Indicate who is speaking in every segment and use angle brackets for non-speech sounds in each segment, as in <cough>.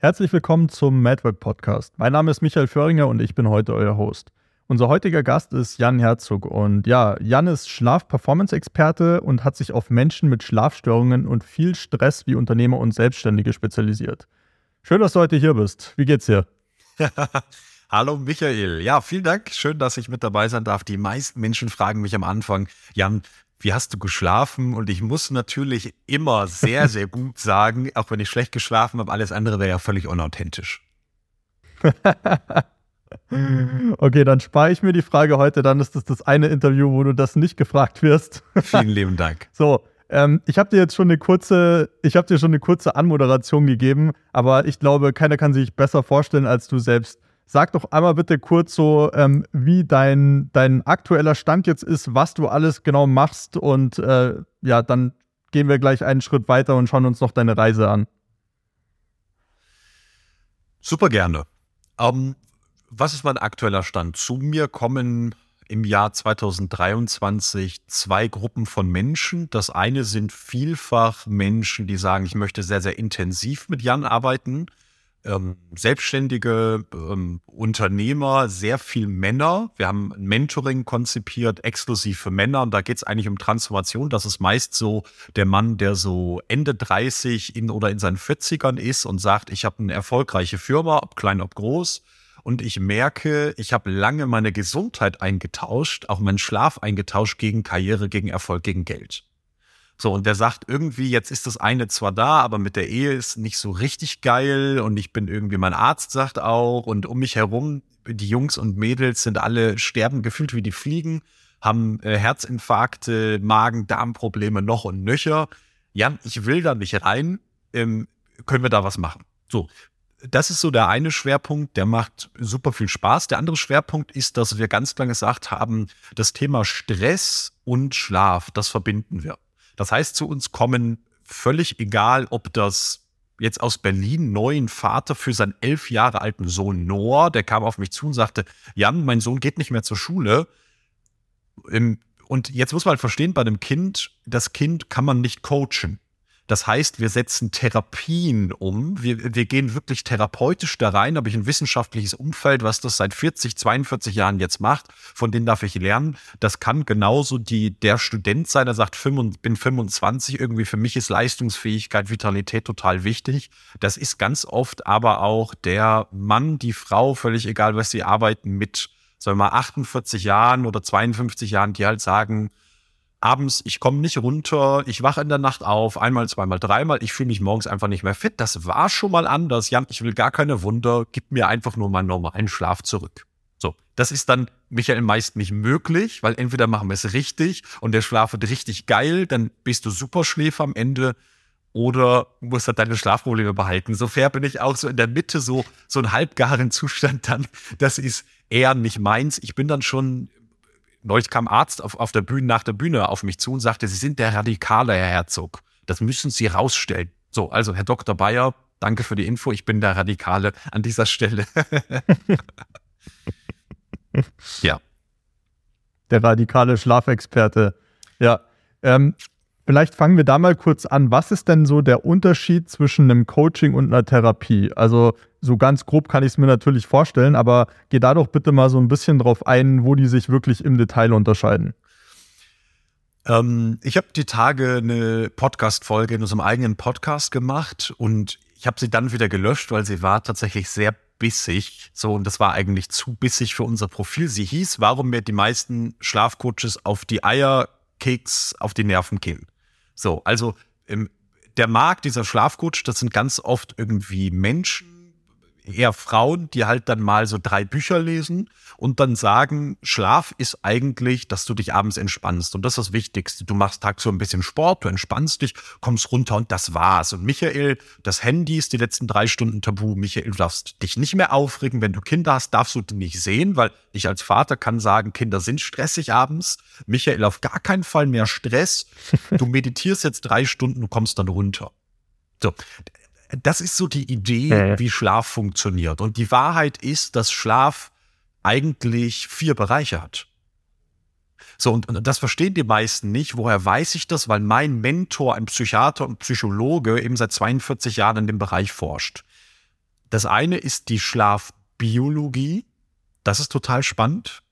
Speaker 1: Herzlich willkommen zum Madwork Podcast. Mein Name ist Michael Föhringer und ich bin heute euer Host. Unser heutiger Gast ist Jan Herzog und ja, Jan ist Schlaf-Performance-Experte und hat sich auf Menschen mit Schlafstörungen und viel Stress wie Unternehmer und Selbstständige spezialisiert. Schön, dass du heute hier bist. Wie geht's dir? <laughs>
Speaker 2: Hallo Michael. Ja, vielen Dank. Schön, dass ich mit dabei sein darf. Die meisten Menschen fragen mich am Anfang, Jan, wie hast du geschlafen? Und ich muss natürlich immer sehr, sehr <laughs> gut sagen, auch wenn ich schlecht geschlafen habe, alles andere wäre ja völlig unauthentisch. <laughs>
Speaker 1: okay, dann spare ich mir die Frage heute, dann ist das das eine Interview, wo du das nicht gefragt wirst.
Speaker 2: Vielen <laughs> lieben Dank.
Speaker 1: So, ähm, ich habe dir jetzt schon eine kurze, ich habe dir schon eine kurze Anmoderation gegeben, aber ich glaube, keiner kann sich besser vorstellen als du selbst. Sag doch einmal bitte kurz so, ähm, wie dein, dein aktueller Stand jetzt ist, was du alles genau machst und äh, ja, dann gehen wir gleich einen Schritt weiter und schauen uns noch deine Reise an.
Speaker 2: Super gerne. Ähm, was ist mein aktueller Stand? Zu mir kommen im Jahr 2023 zwei Gruppen von Menschen. Das eine sind vielfach Menschen, die sagen, ich möchte sehr, sehr intensiv mit Jan arbeiten ähm, selbstständige ähm, Unternehmer, sehr viel Männer. Wir haben ein Mentoring konzipiert, exklusiv für Männer. Und da geht es eigentlich um Transformation. Das ist meist so der Mann, der so Ende 30 in oder in seinen 40ern ist und sagt, ich habe eine erfolgreiche Firma, ob klein, ob groß. Und ich merke, ich habe lange meine Gesundheit eingetauscht, auch meinen Schlaf eingetauscht gegen Karriere, gegen Erfolg, gegen Geld. So, und der sagt irgendwie, jetzt ist das eine zwar da, aber mit der Ehe ist nicht so richtig geil und ich bin irgendwie, mein Arzt sagt auch und um mich herum, die Jungs und Mädels sind alle sterben gefühlt wie die Fliegen, haben äh, Herzinfarkte, Magen-Darm-Probleme noch und nöcher. Jan, ich will da nicht rein, ähm, können wir da was machen? So, das ist so der eine Schwerpunkt, der macht super viel Spaß. Der andere Schwerpunkt ist, dass wir ganz lange gesagt haben, das Thema Stress und Schlaf, das verbinden wir. Das heißt, zu uns kommen völlig egal, ob das jetzt aus Berlin neuen Vater für seinen elf Jahre alten Sohn Noah, der kam auf mich zu und sagte, Jan, mein Sohn geht nicht mehr zur Schule. Und jetzt muss man halt verstehen, bei einem Kind, das Kind kann man nicht coachen. Das heißt, wir setzen Therapien um. Wir, wir gehen wirklich therapeutisch da rein. Habe ich ein wissenschaftliches Umfeld, was das seit 40, 42 Jahren jetzt macht. Von denen darf ich lernen. Das kann genauso die, der Student sein, der sagt, bin 25. Irgendwie für mich ist Leistungsfähigkeit, Vitalität total wichtig. Das ist ganz oft aber auch der Mann, die Frau, völlig egal, was sie arbeiten mit, sagen wir mal, 48 Jahren oder 52 Jahren, die halt sagen, abends, ich komme nicht runter, ich wache in der Nacht auf, einmal, zweimal, dreimal, ich fühle mich morgens einfach nicht mehr fit. Das war schon mal anders. Jan, ich will gar keine Wunder, gib mir einfach nur meinen normalen Schlaf zurück. So, das ist dann Michael meist nicht möglich, weil entweder machen wir es richtig und der Schlaf wird richtig geil, dann bist du Superschläfer am Ende oder musst halt deine Schlafprobleme behalten. So fair bin ich auch so in der Mitte, so, so ein halbgaren Zustand dann. Das ist eher nicht meins. Ich bin dann schon neulich kam Arzt auf, auf der Bühne, nach der Bühne auf mich zu und sagte, Sie sind der radikale Herr Herzog. Das müssen Sie rausstellen. So, also Herr Dr. Bayer, danke für die Info. Ich bin der Radikale an dieser Stelle. <laughs>
Speaker 1: ja. Der radikale Schlafexperte. Ja. Ähm, Vielleicht fangen wir da mal kurz an. Was ist denn so der Unterschied zwischen einem Coaching und einer Therapie? Also so ganz grob kann ich es mir natürlich vorstellen, aber geh da doch bitte mal so ein bisschen drauf ein, wo die sich wirklich im Detail unterscheiden.
Speaker 2: Ähm, ich habe die Tage eine Podcast-Folge in unserem eigenen Podcast gemacht und ich habe sie dann wieder gelöscht, weil sie war tatsächlich sehr bissig. So, und das war eigentlich zu bissig für unser Profil. Sie hieß, warum mir die meisten Schlafcoaches auf die Eier Keks auf die Nerven gehen. So, also ähm, der Markt dieser Schlafcoach, das sind ganz oft irgendwie Menschen, eher Frauen, die halt dann mal so drei Bücher lesen und dann sagen, Schlaf ist eigentlich, dass du dich abends entspannst. Und das ist das Wichtigste. Du machst tagsüber ein bisschen Sport, du entspannst dich, kommst runter und das war's. Und Michael, das Handy ist die letzten drei Stunden tabu. Michael, du darfst dich nicht mehr aufregen. Wenn du Kinder hast, darfst du die nicht sehen, weil ich als Vater kann sagen, Kinder sind stressig abends. Michael, auf gar keinen Fall mehr Stress. Du <laughs> meditierst jetzt drei Stunden, du kommst dann runter. So, das ist so die Idee, ja. wie Schlaf funktioniert. Und die Wahrheit ist, dass Schlaf eigentlich vier Bereiche hat. So, und, und das verstehen die meisten nicht. Woher weiß ich das? Weil mein Mentor, ein Psychiater und Psychologe, eben seit 42 Jahren in dem Bereich forscht. Das eine ist die Schlafbiologie. Das ist total spannend.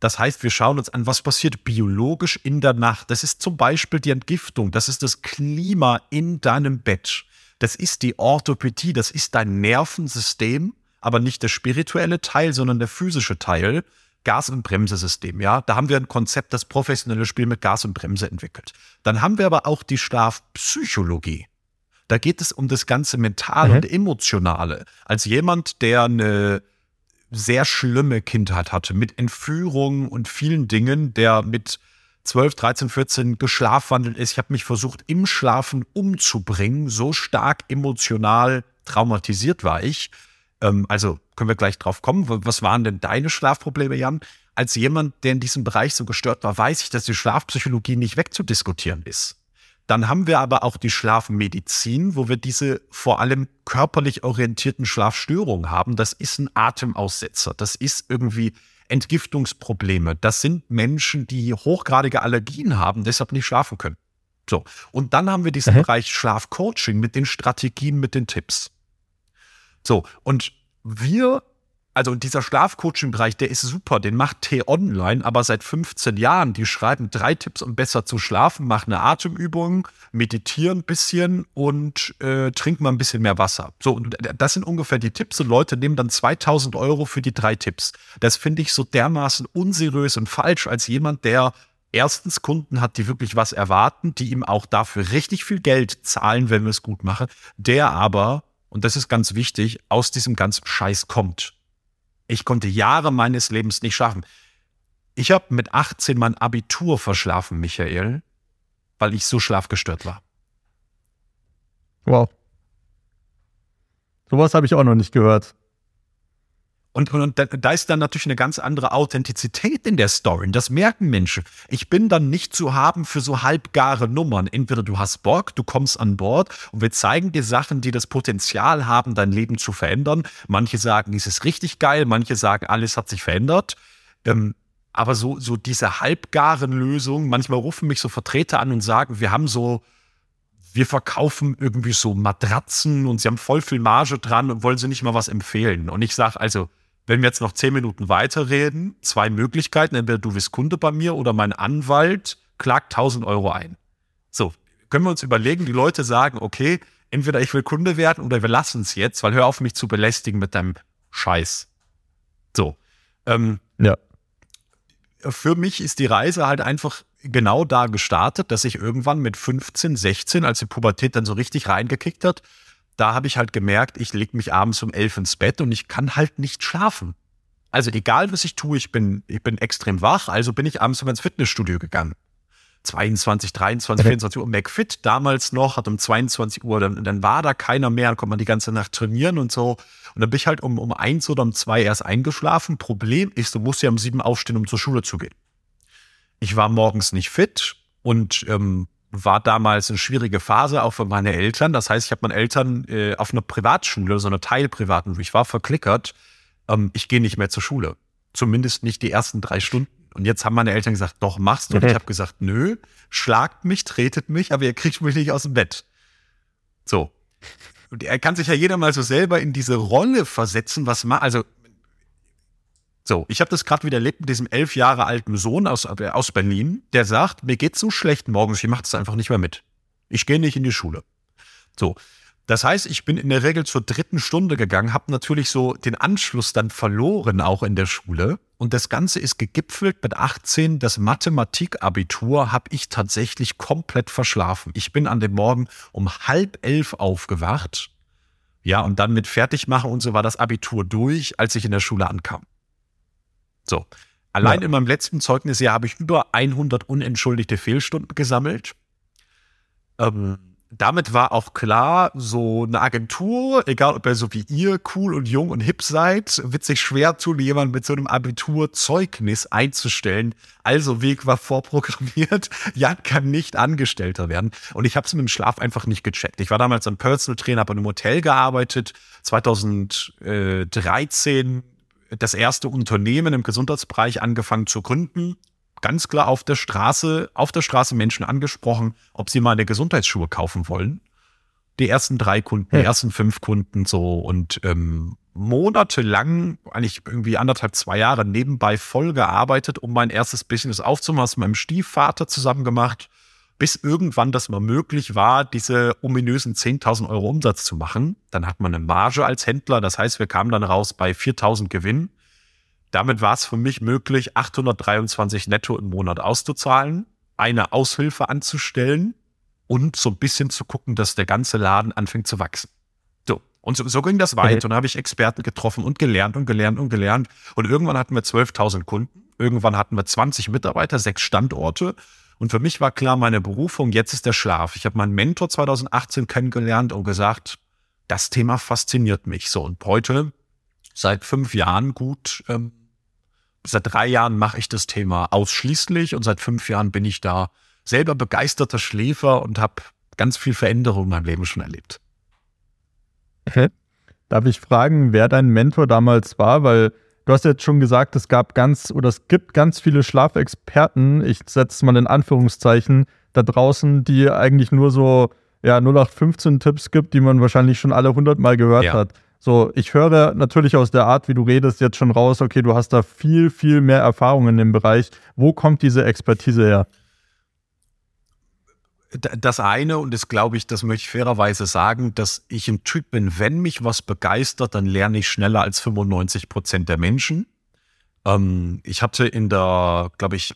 Speaker 2: Das heißt, wir schauen uns an, was passiert biologisch in der Nacht. Das ist zum Beispiel die Entgiftung. Das ist das Klima in deinem Bett. Das ist die Orthopädie. Das ist dein Nervensystem, aber nicht der spirituelle Teil, sondern der physische Teil. Gas- und Bremsesystem, ja. Da haben wir ein Konzept, das professionelle Spiel mit Gas und Bremse entwickelt. Dann haben wir aber auch die Schlafpsychologie. Da geht es um das ganze Mentale mhm. und Emotionale. Als jemand, der eine sehr schlimme Kindheit hatte, mit Entführungen und vielen Dingen, der mit 12, 13, 14 geschlafwandelt ist. Ich habe mich versucht, im Schlafen umzubringen. So stark emotional traumatisiert war ich. Ähm, also können wir gleich drauf kommen. Was waren denn deine Schlafprobleme, Jan? Als jemand, der in diesem Bereich so gestört war, weiß ich, dass die Schlafpsychologie nicht wegzudiskutieren ist. Dann haben wir aber auch die Schlafmedizin, wo wir diese vor allem körperlich orientierten Schlafstörungen haben. Das ist ein Atemaussetzer. Das ist irgendwie Entgiftungsprobleme. Das sind Menschen, die hochgradige Allergien haben, deshalb nicht schlafen können. So. Und dann haben wir diesen mhm. Bereich Schlafcoaching mit den Strategien, mit den Tipps. So. Und wir also dieser Schlafcoaching-Bereich, der ist super, den macht T-Online, aber seit 15 Jahren. Die schreiben drei Tipps, um besser zu schlafen, mach eine Atemübung, meditieren ein bisschen und äh, trink mal ein bisschen mehr Wasser. So, und das sind ungefähr die Tipps und Leute nehmen dann 2000 Euro für die drei Tipps. Das finde ich so dermaßen unseriös und falsch als jemand, der erstens Kunden hat, die wirklich was erwarten, die ihm auch dafür richtig viel Geld zahlen, wenn wir es gut machen, der aber, und das ist ganz wichtig, aus diesem ganzen Scheiß kommt. Ich konnte Jahre meines Lebens nicht schlafen. Ich habe mit 18 mein Abitur verschlafen, Michael, weil ich so schlafgestört war.
Speaker 1: Wow. Sowas habe ich auch noch nicht gehört.
Speaker 2: Und, und, und, da ist dann natürlich eine ganz andere Authentizität in der Story. Das merken Menschen. Ich bin dann nicht zu haben für so halbgare Nummern. Entweder du hast Bock, du kommst an Bord und wir zeigen dir Sachen, die das Potenzial haben, dein Leben zu verändern. Manche sagen, es ist richtig geil, manche sagen, alles hat sich verändert. Ähm, aber so, so diese halbgaren Lösungen, manchmal rufen mich so Vertreter an und sagen, wir haben so, wir verkaufen irgendwie so Matratzen und sie haben voll viel Marge dran und wollen sie nicht mal was empfehlen. Und ich sage also, wenn wir jetzt noch zehn Minuten weiterreden, zwei Möglichkeiten. Entweder du bist Kunde bei mir oder mein Anwalt klagt 1000 Euro ein. So, können wir uns überlegen, die Leute sagen, okay, entweder ich will Kunde werden oder wir lassen es jetzt, weil hör auf mich zu belästigen mit deinem Scheiß. So. Ähm, ja. Für mich ist die Reise halt einfach genau da gestartet, dass ich irgendwann mit 15, 16, als die Pubertät dann so richtig reingekickt hat, da habe ich halt gemerkt, ich lege mich abends um elf ins Bett und ich kann halt nicht schlafen. Also egal, was ich tue, ich bin, ich bin extrem wach, also bin ich abends ins Fitnessstudio gegangen. 22, 23, 24 Uhr McFit damals noch, hat um 22 Uhr, dann, dann war da keiner mehr, dann konnte man die ganze Nacht trainieren und so. Und dann bin ich halt um, um eins oder um zwei erst eingeschlafen. Problem ist, du musst ja um sieben aufstehen, um zur Schule zu gehen. Ich war morgens nicht fit und ähm, war damals eine schwierige Phase auch für meine Eltern. Das heißt, ich habe meine Eltern äh, auf einer Privatschule, so einer Teilprivaten, ich war verklickert. Ähm, ich gehe nicht mehr zur Schule. Zumindest nicht die ersten drei Stunden. Und jetzt haben meine Eltern gesagt, doch, machst du. Und ich habe gesagt, nö, schlagt mich, tretet mich, aber ihr kriegt mich nicht aus dem Bett. So. Und er kann sich ja jeder mal so selber in diese Rolle versetzen, was ma also so, ich habe das gerade wieder erlebt mit diesem elf Jahre alten Sohn aus, äh, aus Berlin, der sagt, mir geht's so schlecht morgens, ich mache das einfach nicht mehr mit. Ich gehe nicht in die Schule. So, das heißt, ich bin in der Regel zur dritten Stunde gegangen, habe natürlich so den Anschluss dann verloren, auch in der Schule. Und das Ganze ist gegipfelt mit 18. Das Mathematikabitur habe ich tatsächlich komplett verschlafen. Ich bin an dem Morgen um halb elf aufgewacht. Ja, und dann mit Fertigmachen und so war das Abitur durch, als ich in der Schule ankam. So. Allein ja. in meinem letzten Zeugnisjahr habe ich über 100 unentschuldigte Fehlstunden gesammelt. Ähm, damit war auch klar, so eine Agentur, egal ob ihr so wie ihr cool und jung und hip seid, wird sich schwer tun, jemanden mit so einem Abiturzeugnis einzustellen. Also Weg war vorprogrammiert. <laughs> Jan kann nicht Angestellter werden. Und ich habe es mit dem Schlaf einfach nicht gecheckt. Ich war damals ein Personal Trainer, habe in einem Hotel gearbeitet. 2013 das erste Unternehmen im Gesundheitsbereich angefangen zu gründen. Ganz klar auf der Straße, auf der Straße Menschen angesprochen, ob sie meine Gesundheitsschuhe kaufen wollen. die ersten drei Kunden, die ersten fünf Kunden so und ähm, monatelang, eigentlich irgendwie anderthalb, zwei Jahre nebenbei voll gearbeitet, um mein erstes Business aufzumachen, mit meinem Stiefvater zusammen gemacht, bis irgendwann das mal möglich war, diese ominösen 10.000 Euro Umsatz zu machen. Dann hat man eine Marge als Händler, das heißt, wir kamen dann raus bei 4.000 Gewinn. Damit war es für mich möglich, 823 netto im Monat auszuzahlen, eine Aushilfe anzustellen und so ein bisschen zu gucken, dass der ganze Laden anfängt zu wachsen. So. Und so, so ging das weiter. Und dann habe ich Experten getroffen und gelernt und gelernt und gelernt. Und irgendwann hatten wir 12.000 Kunden. Irgendwann hatten wir 20 Mitarbeiter, sechs Standorte. Und für mich war klar, meine Berufung, jetzt ist der Schlaf. Ich habe meinen Mentor 2018 kennengelernt und gesagt, das Thema fasziniert mich so. Und heute, seit fünf Jahren gut, ähm, seit drei Jahren mache ich das Thema ausschließlich und seit fünf Jahren bin ich da selber begeisterter Schläfer und habe ganz viel Veränderung in meinem Leben schon erlebt.
Speaker 1: Okay. Darf ich fragen, wer dein Mentor damals war? Weil du hast jetzt schon gesagt, es gab ganz oder es gibt ganz viele Schlafexperten, ich setze es mal in Anführungszeichen, da draußen, die eigentlich nur so ja, 0815 Tipps gibt, die man wahrscheinlich schon alle hundertmal gehört ja. hat. So, ich höre natürlich aus der Art, wie du redest, jetzt schon raus, okay, du hast da viel, viel mehr Erfahrung in dem Bereich. Wo kommt diese Expertise her?
Speaker 2: Das eine, und das glaube ich, das möchte ich fairerweise sagen, dass ich ein Typ bin, wenn mich was begeistert, dann lerne ich schneller als 95 Prozent der Menschen. Ähm, ich hatte in der, glaube ich,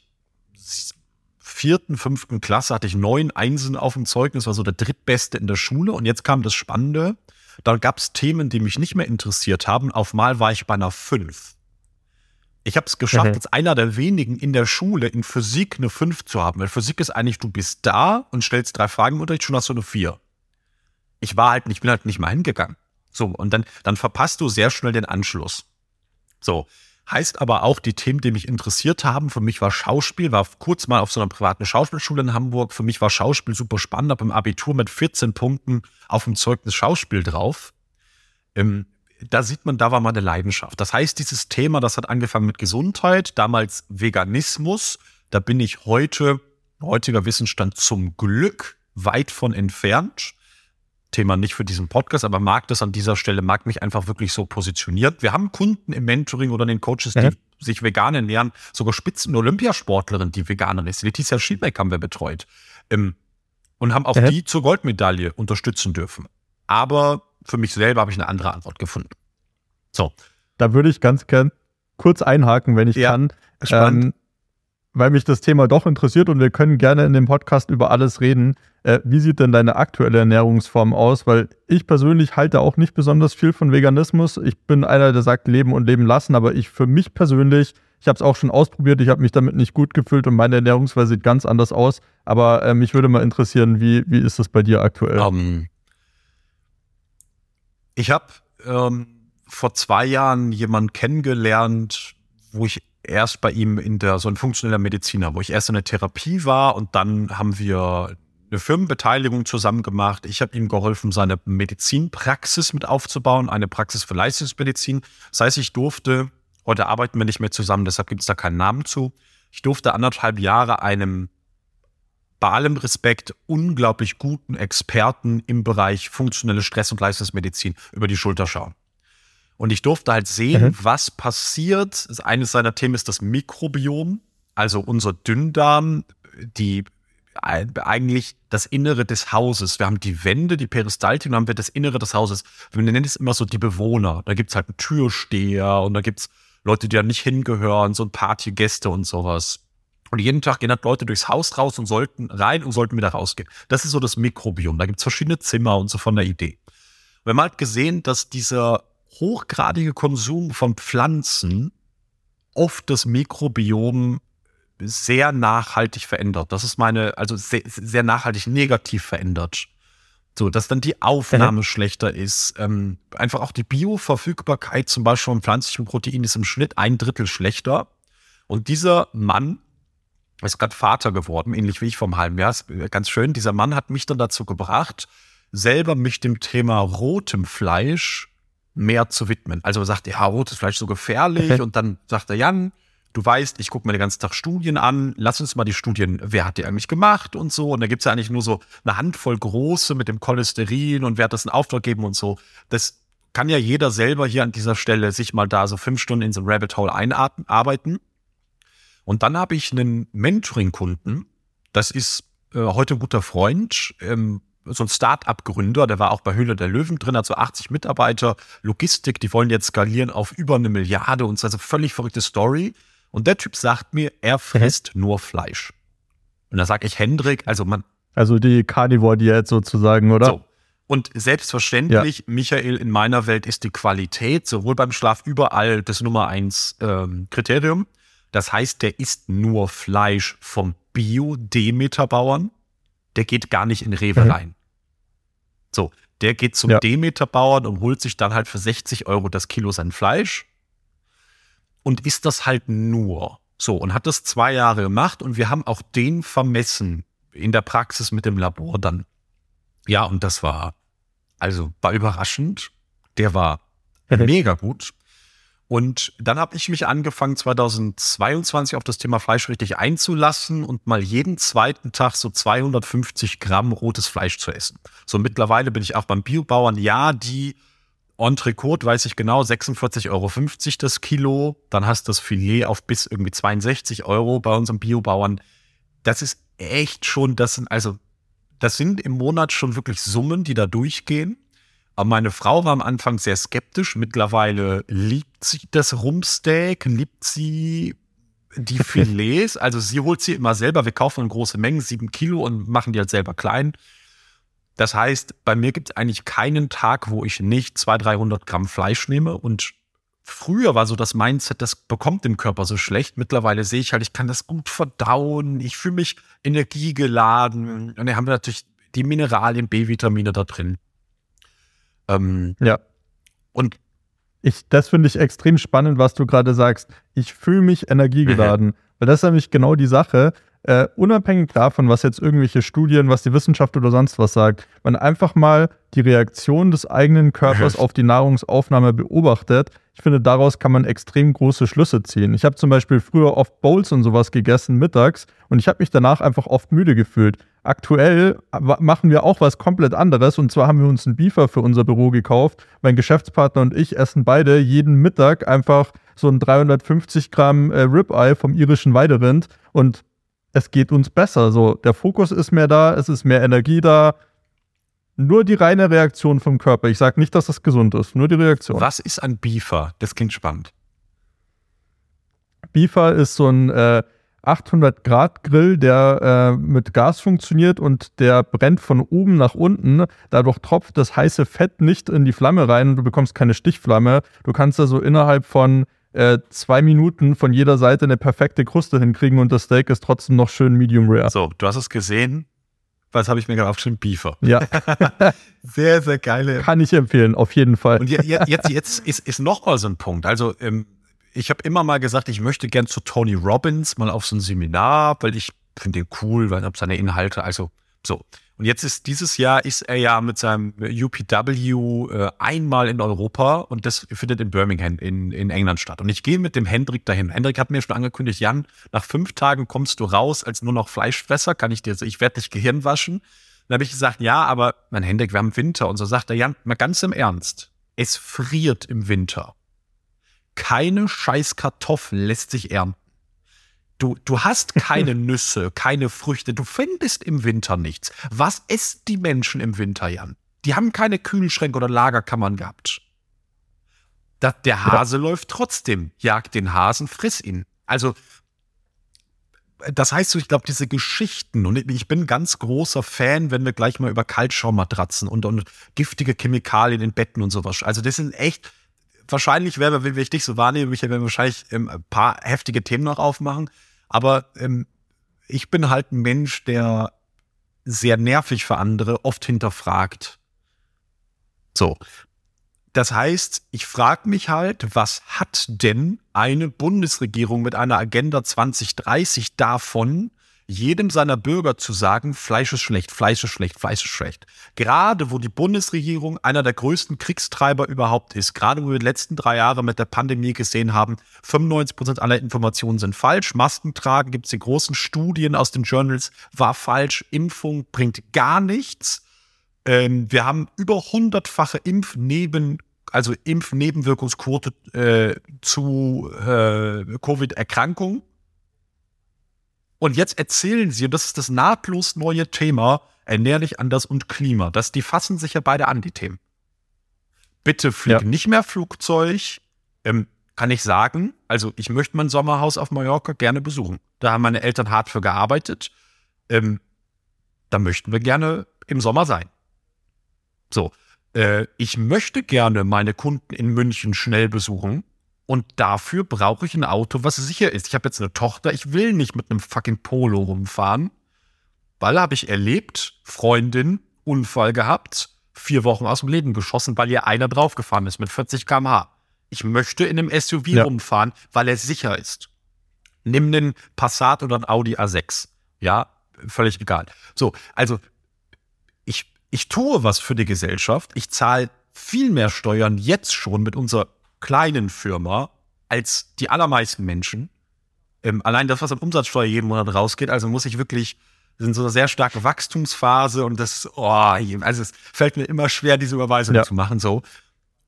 Speaker 2: vierten, fünften Klasse hatte ich neun Einsen auf dem Zeugnis, war so der drittbeste in der Schule. Und jetzt kam das Spannende. Da gab es Themen, die mich nicht mehr interessiert haben. Auf Mal war ich bei einer fünf. Ich habe es geschafft, mhm. als einer der wenigen in der Schule in Physik eine 5 zu haben. Weil Physik ist eigentlich, du bist da und stellst drei Fragen im Unterricht, schon hast du eine 4. Ich war halt nicht, bin halt nicht mal hingegangen. So, und dann, dann verpasst du sehr schnell den Anschluss. So. Heißt aber auch, die Themen, die mich interessiert haben, für mich war Schauspiel, war kurz mal auf so einer privaten Schauspielschule in Hamburg. Für mich war Schauspiel super spannend, habe im Abitur mit 14 Punkten auf dem Zeugnis Schauspiel drauf. Ähm, da sieht man, da war meine Leidenschaft. Das heißt, dieses Thema, das hat angefangen mit Gesundheit, damals Veganismus. Da bin ich heute, heutiger Wissensstand zum Glück weit von entfernt. Thema nicht für diesen Podcast, aber mag das an dieser Stelle, mag mich einfach wirklich so positioniert. Wir haben Kunden im Mentoring oder in den Coaches, die mhm. sich vegan ernähren, sogar Spitzen-Olympiasportlerin, die Veganerin ist. Letizia Schielbeck haben wir betreut. Ähm, und haben auch mhm. die zur Goldmedaille unterstützen dürfen. Aber für mich selber habe ich eine andere Antwort gefunden.
Speaker 1: So. Da würde ich ganz gern kurz einhaken, wenn ich ja, kann. Ähm, weil mich das Thema doch interessiert und wir können gerne in dem Podcast über alles reden. Äh, wie sieht denn deine aktuelle Ernährungsform aus? Weil ich persönlich halte auch nicht besonders viel von Veganismus. Ich bin einer, der sagt, leben und leben lassen, aber ich für mich persönlich, ich habe es auch schon ausprobiert, ich habe mich damit nicht gut gefühlt und meine Ernährungsweise sieht ganz anders aus. Aber äh, mich würde mal interessieren, wie, wie ist das bei dir aktuell? Um, ähm,
Speaker 2: ich habe ähm, vor zwei Jahren jemanden kennengelernt, wo ich erst bei ihm in der so ein funktioneller Mediziner, wo ich erst in der Therapie war und dann haben wir eine Firmenbeteiligung zusammen gemacht. Ich habe ihm geholfen, seine Medizinpraxis mit aufzubauen, eine Praxis für Leistungsmedizin. Das heißt, ich durfte, heute arbeiten wir nicht mehr zusammen, deshalb gibt es da keinen Namen zu. Ich durfte anderthalb Jahre einem bei allem Respekt unglaublich guten Experten im Bereich funktionelle Stress- und Leistungsmedizin über die Schulter schauen. Und ich durfte halt sehen, mhm. was passiert. Eines seiner Themen ist das Mikrobiom, also unser Dünndarm, die eigentlich das Innere des Hauses. Wir haben die Wände, die Peristaltik, und dann haben wir das Innere des Hauses. Wir nennen es immer so die Bewohner. Da gibt's halt einen Türsteher und da gibt's Leute, die da nicht hingehören, so ein Partygäste und sowas. Und jeden Tag gehen halt Leute durchs Haus raus und sollten rein und sollten wieder rausgehen. Das ist so das Mikrobiom. Da gibt es verschiedene Zimmer und so von der Idee. Wir haben halt gesehen, dass dieser hochgradige Konsum von Pflanzen oft das Mikrobiom sehr nachhaltig verändert. Das ist meine, also sehr, sehr nachhaltig negativ verändert. So, dass dann die Aufnahme mhm. schlechter ist. Ähm, einfach auch die Bioverfügbarkeit zum Beispiel von pflanzlichen Proteinen ist im Schnitt ein Drittel schlechter. Und dieser Mann ist gerade Vater geworden, ähnlich wie ich vom halben Jahr. Ist ganz schön. Dieser Mann hat mich dann dazu gebracht, selber mich dem Thema rotem Fleisch mehr zu widmen. Also er sagt, ja, rotes Fleisch so gefährlich. <laughs> und dann sagt er, Jan, du weißt, ich gucke mir den ganzen Tag Studien an, lass uns mal die Studien, wer hat die eigentlich gemacht und so. Und da gibt es ja eigentlich nur so eine Handvoll große mit dem Cholesterin und wer hat das in Auftrag gegeben und so. Das kann ja jeder selber hier an dieser Stelle sich mal da so fünf Stunden in so ein Rabbit Hole einarbeiten. Und dann habe ich einen Mentoring-Kunden, das ist äh, heute ein guter Freund, ähm, so ein Start-up-Gründer, der war auch bei Höhle der Löwen drin, hat so 80 Mitarbeiter, Logistik, die wollen jetzt skalieren auf über eine Milliarde und so also völlig verrückte Story. Und der Typ sagt mir, er frisst mhm. nur Fleisch. Und da sage ich, Hendrik, also man.
Speaker 1: Also die Carnivore-Diät sozusagen, oder? So.
Speaker 2: Und selbstverständlich, ja. Michael, in meiner Welt ist die Qualität sowohl beim Schlaf überall das Nummer eins ähm, Kriterium. Das heißt, der isst nur Fleisch vom Bio-Demeter-Bauern. Der geht gar nicht in Rewe mhm. rein. So, der geht zum ja. Demeter-Bauern und holt sich dann halt für 60 Euro das Kilo sein Fleisch und isst das halt nur. So, und hat das zwei Jahre gemacht und wir haben auch den vermessen in der Praxis mit dem Labor dann. Ja, und das war, also war überraschend. Der war mega gut. Und dann habe ich mich angefangen, 2022 auf das Thema Fleisch richtig einzulassen und mal jeden zweiten Tag so 250 Gramm rotes Fleisch zu essen. So mittlerweile bin ich auch beim Biobauern. Ja, die Entrecote weiß ich genau, 46,50 Euro das Kilo. Dann hast du das Filet auf bis irgendwie 62 Euro bei unserem Biobauern. Das ist echt schon, das sind also, das sind im Monat schon wirklich Summen, die da durchgehen. Aber meine Frau war am Anfang sehr skeptisch. Mittlerweile liebt sie das Rumpsteak, liebt sie die <laughs> Filets. Also sie holt sie immer selber. Wir kaufen in große Mengen, sieben Kilo und machen die halt selber klein. Das heißt, bei mir gibt es eigentlich keinen Tag, wo ich nicht 200, 300 Gramm Fleisch nehme. Und früher war so das Mindset, das bekommt dem Körper so schlecht. Mittlerweile sehe ich halt, ich kann das gut verdauen. Ich fühle mich energiegeladen. Und dann haben wir natürlich die Mineralien, B-Vitamine da drin.
Speaker 1: Ähm, ja. Und ich, das finde ich extrem spannend, was du gerade sagst. Ich fühle mich energiegeladen. Mhm. Weil das ist nämlich genau die Sache. Äh, unabhängig davon, was jetzt irgendwelche Studien, was die Wissenschaft oder sonst was sagt, wenn einfach mal die Reaktion des eigenen Körpers <laughs> auf die Nahrungsaufnahme beobachtet, ich finde, daraus kann man extrem große Schlüsse ziehen. Ich habe zum Beispiel früher oft Bowls und sowas gegessen mittags und ich habe mich danach einfach oft müde gefühlt. Aktuell machen wir auch was komplett anderes und zwar haben wir uns einen Beefer für unser Büro gekauft. Mein Geschäftspartner und ich essen beide jeden Mittag einfach so ein 350 Gramm äh, Ribeye vom irischen Weiderind und es geht uns besser. So, der Fokus ist mehr da, es ist mehr Energie da. Nur die reine Reaktion vom Körper. Ich sage nicht, dass das gesund ist, nur die Reaktion.
Speaker 2: Was ist ein Beefer? Das klingt spannend.
Speaker 1: Beefer ist so ein äh, 800 Grad Grill, der äh, mit Gas funktioniert und der brennt von oben nach unten. Dadurch tropft das heiße Fett nicht in die Flamme rein und du bekommst keine Stichflamme. Du kannst also innerhalb von äh, zwei Minuten von jeder Seite eine perfekte Kruste hinkriegen und das Steak ist trotzdem noch schön medium rare.
Speaker 2: So, du hast es gesehen. Was habe ich mir gerade aufgeschrieben? Beefer.
Speaker 1: Ja. <laughs>
Speaker 2: sehr, sehr geile.
Speaker 1: Kann ich empfehlen, auf jeden Fall.
Speaker 2: Und jetzt, jetzt, ist, ist noch mal so ein Punkt. Also, ähm, ich habe immer mal gesagt, ich möchte gern zu Tony Robbins mal auf so ein Seminar, weil ich finde den cool, weil er seine Inhalte, also so. Und jetzt ist dieses Jahr ist er ja mit seinem UPW äh, einmal in Europa und das findet in Birmingham in, in England statt. Und ich gehe mit dem Hendrik dahin. Hendrik hat mir schon angekündigt, Jan, nach fünf Tagen kommst du raus als nur noch Fleischfresser, kann ich dir, ich werde dich Gehirn waschen. Dann habe ich gesagt, ja, aber mein Hendrik, wir haben Winter. Und so sagt er, Jan, mal ganz im Ernst, es friert im Winter. Keine scheiß Kartoffel lässt sich ernten. Du, du hast keine <laughs> Nüsse, keine Früchte. Du findest im Winter nichts. Was essen die Menschen im Winter, Jan? Die haben keine Kühlschränke oder Lagerkammern gehabt. Da, der Hase ja. läuft trotzdem, jagt den Hasen, friss ihn. Also, das heißt so, ich glaube, diese Geschichten, und ich bin ganz großer Fan, wenn wir gleich mal über Kaltschaummatratzen und, und giftige Chemikalien in Betten und sowas. Also, das sind echt, wahrscheinlich wäre, wenn ich dich so wahrnehme, Michael, werden wir wahrscheinlich ähm, ein paar heftige Themen noch aufmachen. Aber ähm, ich bin halt ein Mensch, der sehr nervig für andere, oft hinterfragt. So. Das heißt, ich frage mich halt, was hat denn eine Bundesregierung mit einer Agenda 2030 davon, jedem seiner Bürger zu sagen, Fleisch ist schlecht, Fleisch ist schlecht, Fleisch ist schlecht. Gerade wo die Bundesregierung einer der größten Kriegstreiber überhaupt ist, gerade wo wir die letzten drei Jahre mit der Pandemie gesehen haben, 95 Prozent aller Informationen sind falsch. Masken tragen, gibt es die großen Studien aus den Journals, war falsch. Impfung bringt gar nichts. Ähm, wir haben über hundertfache Impfneben also Impfnebenwirkungsquote äh, zu äh, Covid-Erkrankungen. Und jetzt erzählen sie, und das ist das nahtlos neue Thema, ernährlich anders und Klima. Das, die fassen sich ja beide an, die Themen. Bitte flieg ja. nicht mehr Flugzeug. Ähm, kann ich sagen, also ich möchte mein Sommerhaus auf Mallorca gerne besuchen. Da haben meine Eltern hart für gearbeitet. Ähm, da möchten wir gerne im Sommer sein. So, äh, ich möchte gerne meine Kunden in München schnell besuchen. Und dafür brauche ich ein Auto, was sicher ist. Ich habe jetzt eine Tochter, ich will nicht mit einem fucking Polo rumfahren. Weil habe ich erlebt, Freundin, Unfall gehabt, vier Wochen aus dem Leben geschossen, weil ihr einer draufgefahren ist mit 40 km/h. Ich möchte in einem SUV ja. rumfahren, weil er sicher ist. Nimm einen Passat oder einen Audi A6. Ja, völlig egal. So, also ich, ich tue was für die Gesellschaft. Ich zahle viel mehr Steuern jetzt schon mit unserer kleinen Firma als die allermeisten Menschen. Ähm, allein das, was an Umsatzsteuer jeden Monat rausgeht, also muss ich wirklich sind so eine sehr starke Wachstumsphase und das, oh, also es fällt mir immer schwer, diese Überweisung ja. zu machen, so.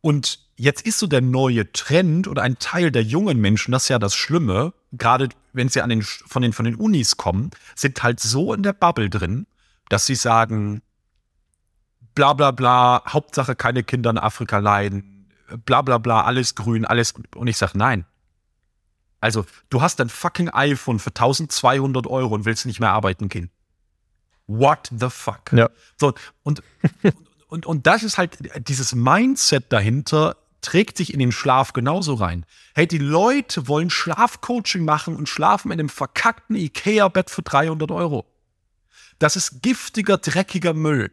Speaker 2: Und jetzt ist so der neue Trend oder ein Teil der jungen Menschen, das ist ja das Schlimme, gerade wenn sie an den, von den, von den Unis kommen, sind halt so in der Bubble drin, dass sie sagen, bla, bla, bla, Hauptsache keine Kinder in Afrika leiden, bla bla bla, alles grün, alles. Und ich sage, nein. Also, du hast ein fucking iPhone für 1200 Euro und willst nicht mehr arbeiten gehen. What the fuck?
Speaker 1: Ja.
Speaker 2: So, und, <laughs> und, und das ist halt dieses Mindset dahinter, trägt sich in den Schlaf genauso rein. Hey, die Leute wollen Schlafcoaching machen und schlafen in einem verkackten Ikea-Bett für 300 Euro. Das ist giftiger, dreckiger Müll.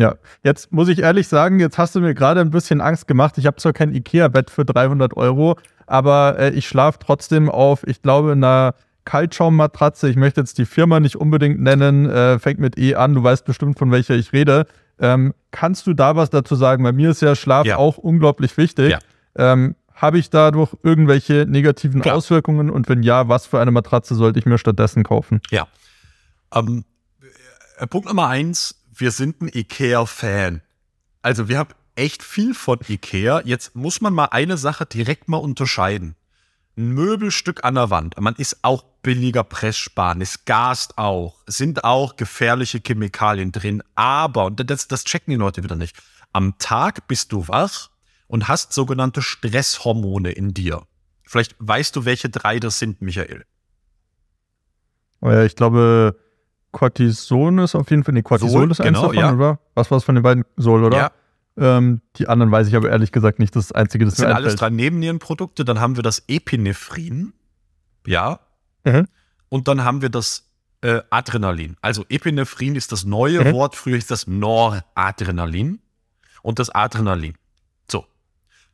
Speaker 1: Ja, jetzt muss ich ehrlich sagen, jetzt hast du mir gerade ein bisschen Angst gemacht. Ich habe zwar kein Ikea-Bett für 300 Euro, aber äh, ich schlafe trotzdem auf, ich glaube, einer Kaltschaummatratze. Ich möchte jetzt die Firma nicht unbedingt nennen, äh, fängt mit E an, du weißt bestimmt, von welcher ich rede. Ähm, kannst du da was dazu sagen? Bei mir ist ja Schlaf ja. auch unglaublich wichtig. Ja. Ähm, Habe ich dadurch irgendwelche negativen Klar. Auswirkungen? Und wenn ja, was für eine Matratze sollte ich mir stattdessen kaufen?
Speaker 2: Ja. Ähm, äh, Punkt Nummer eins, wir sind ein IKEA-Fan. Also wir haben echt viel von IKEA. Jetzt muss man mal eine Sache direkt mal unterscheiden. Ein Möbelstück an der Wand. Man ist auch billiger Presssparen. Es gast auch. Sind auch gefährliche Chemikalien drin. Aber, und das, das checken die Leute wieder nicht. Am Tag bist du wach und hast sogenannte Stresshormone in dir. Vielleicht weißt du, welche drei das sind, Michael.
Speaker 1: Oh ich glaube, Cortison ist auf jeden Fall, nee, Cortisol Sol, ist eins genau, davon, ja. oder? Was war es von den beiden? Sol, oder? Ja. Ähm, die anderen weiß ich aber ehrlich gesagt nicht. Das Einzige, das,
Speaker 2: das sind alles drei Nebennierenprodukte. Dann haben wir das Epinephrin. Ja. Mhm. Und dann haben wir das äh, Adrenalin. Also Epinephrin ist das neue mhm. Wort. Früher ist das Noradrenalin. Und das Adrenalin. So.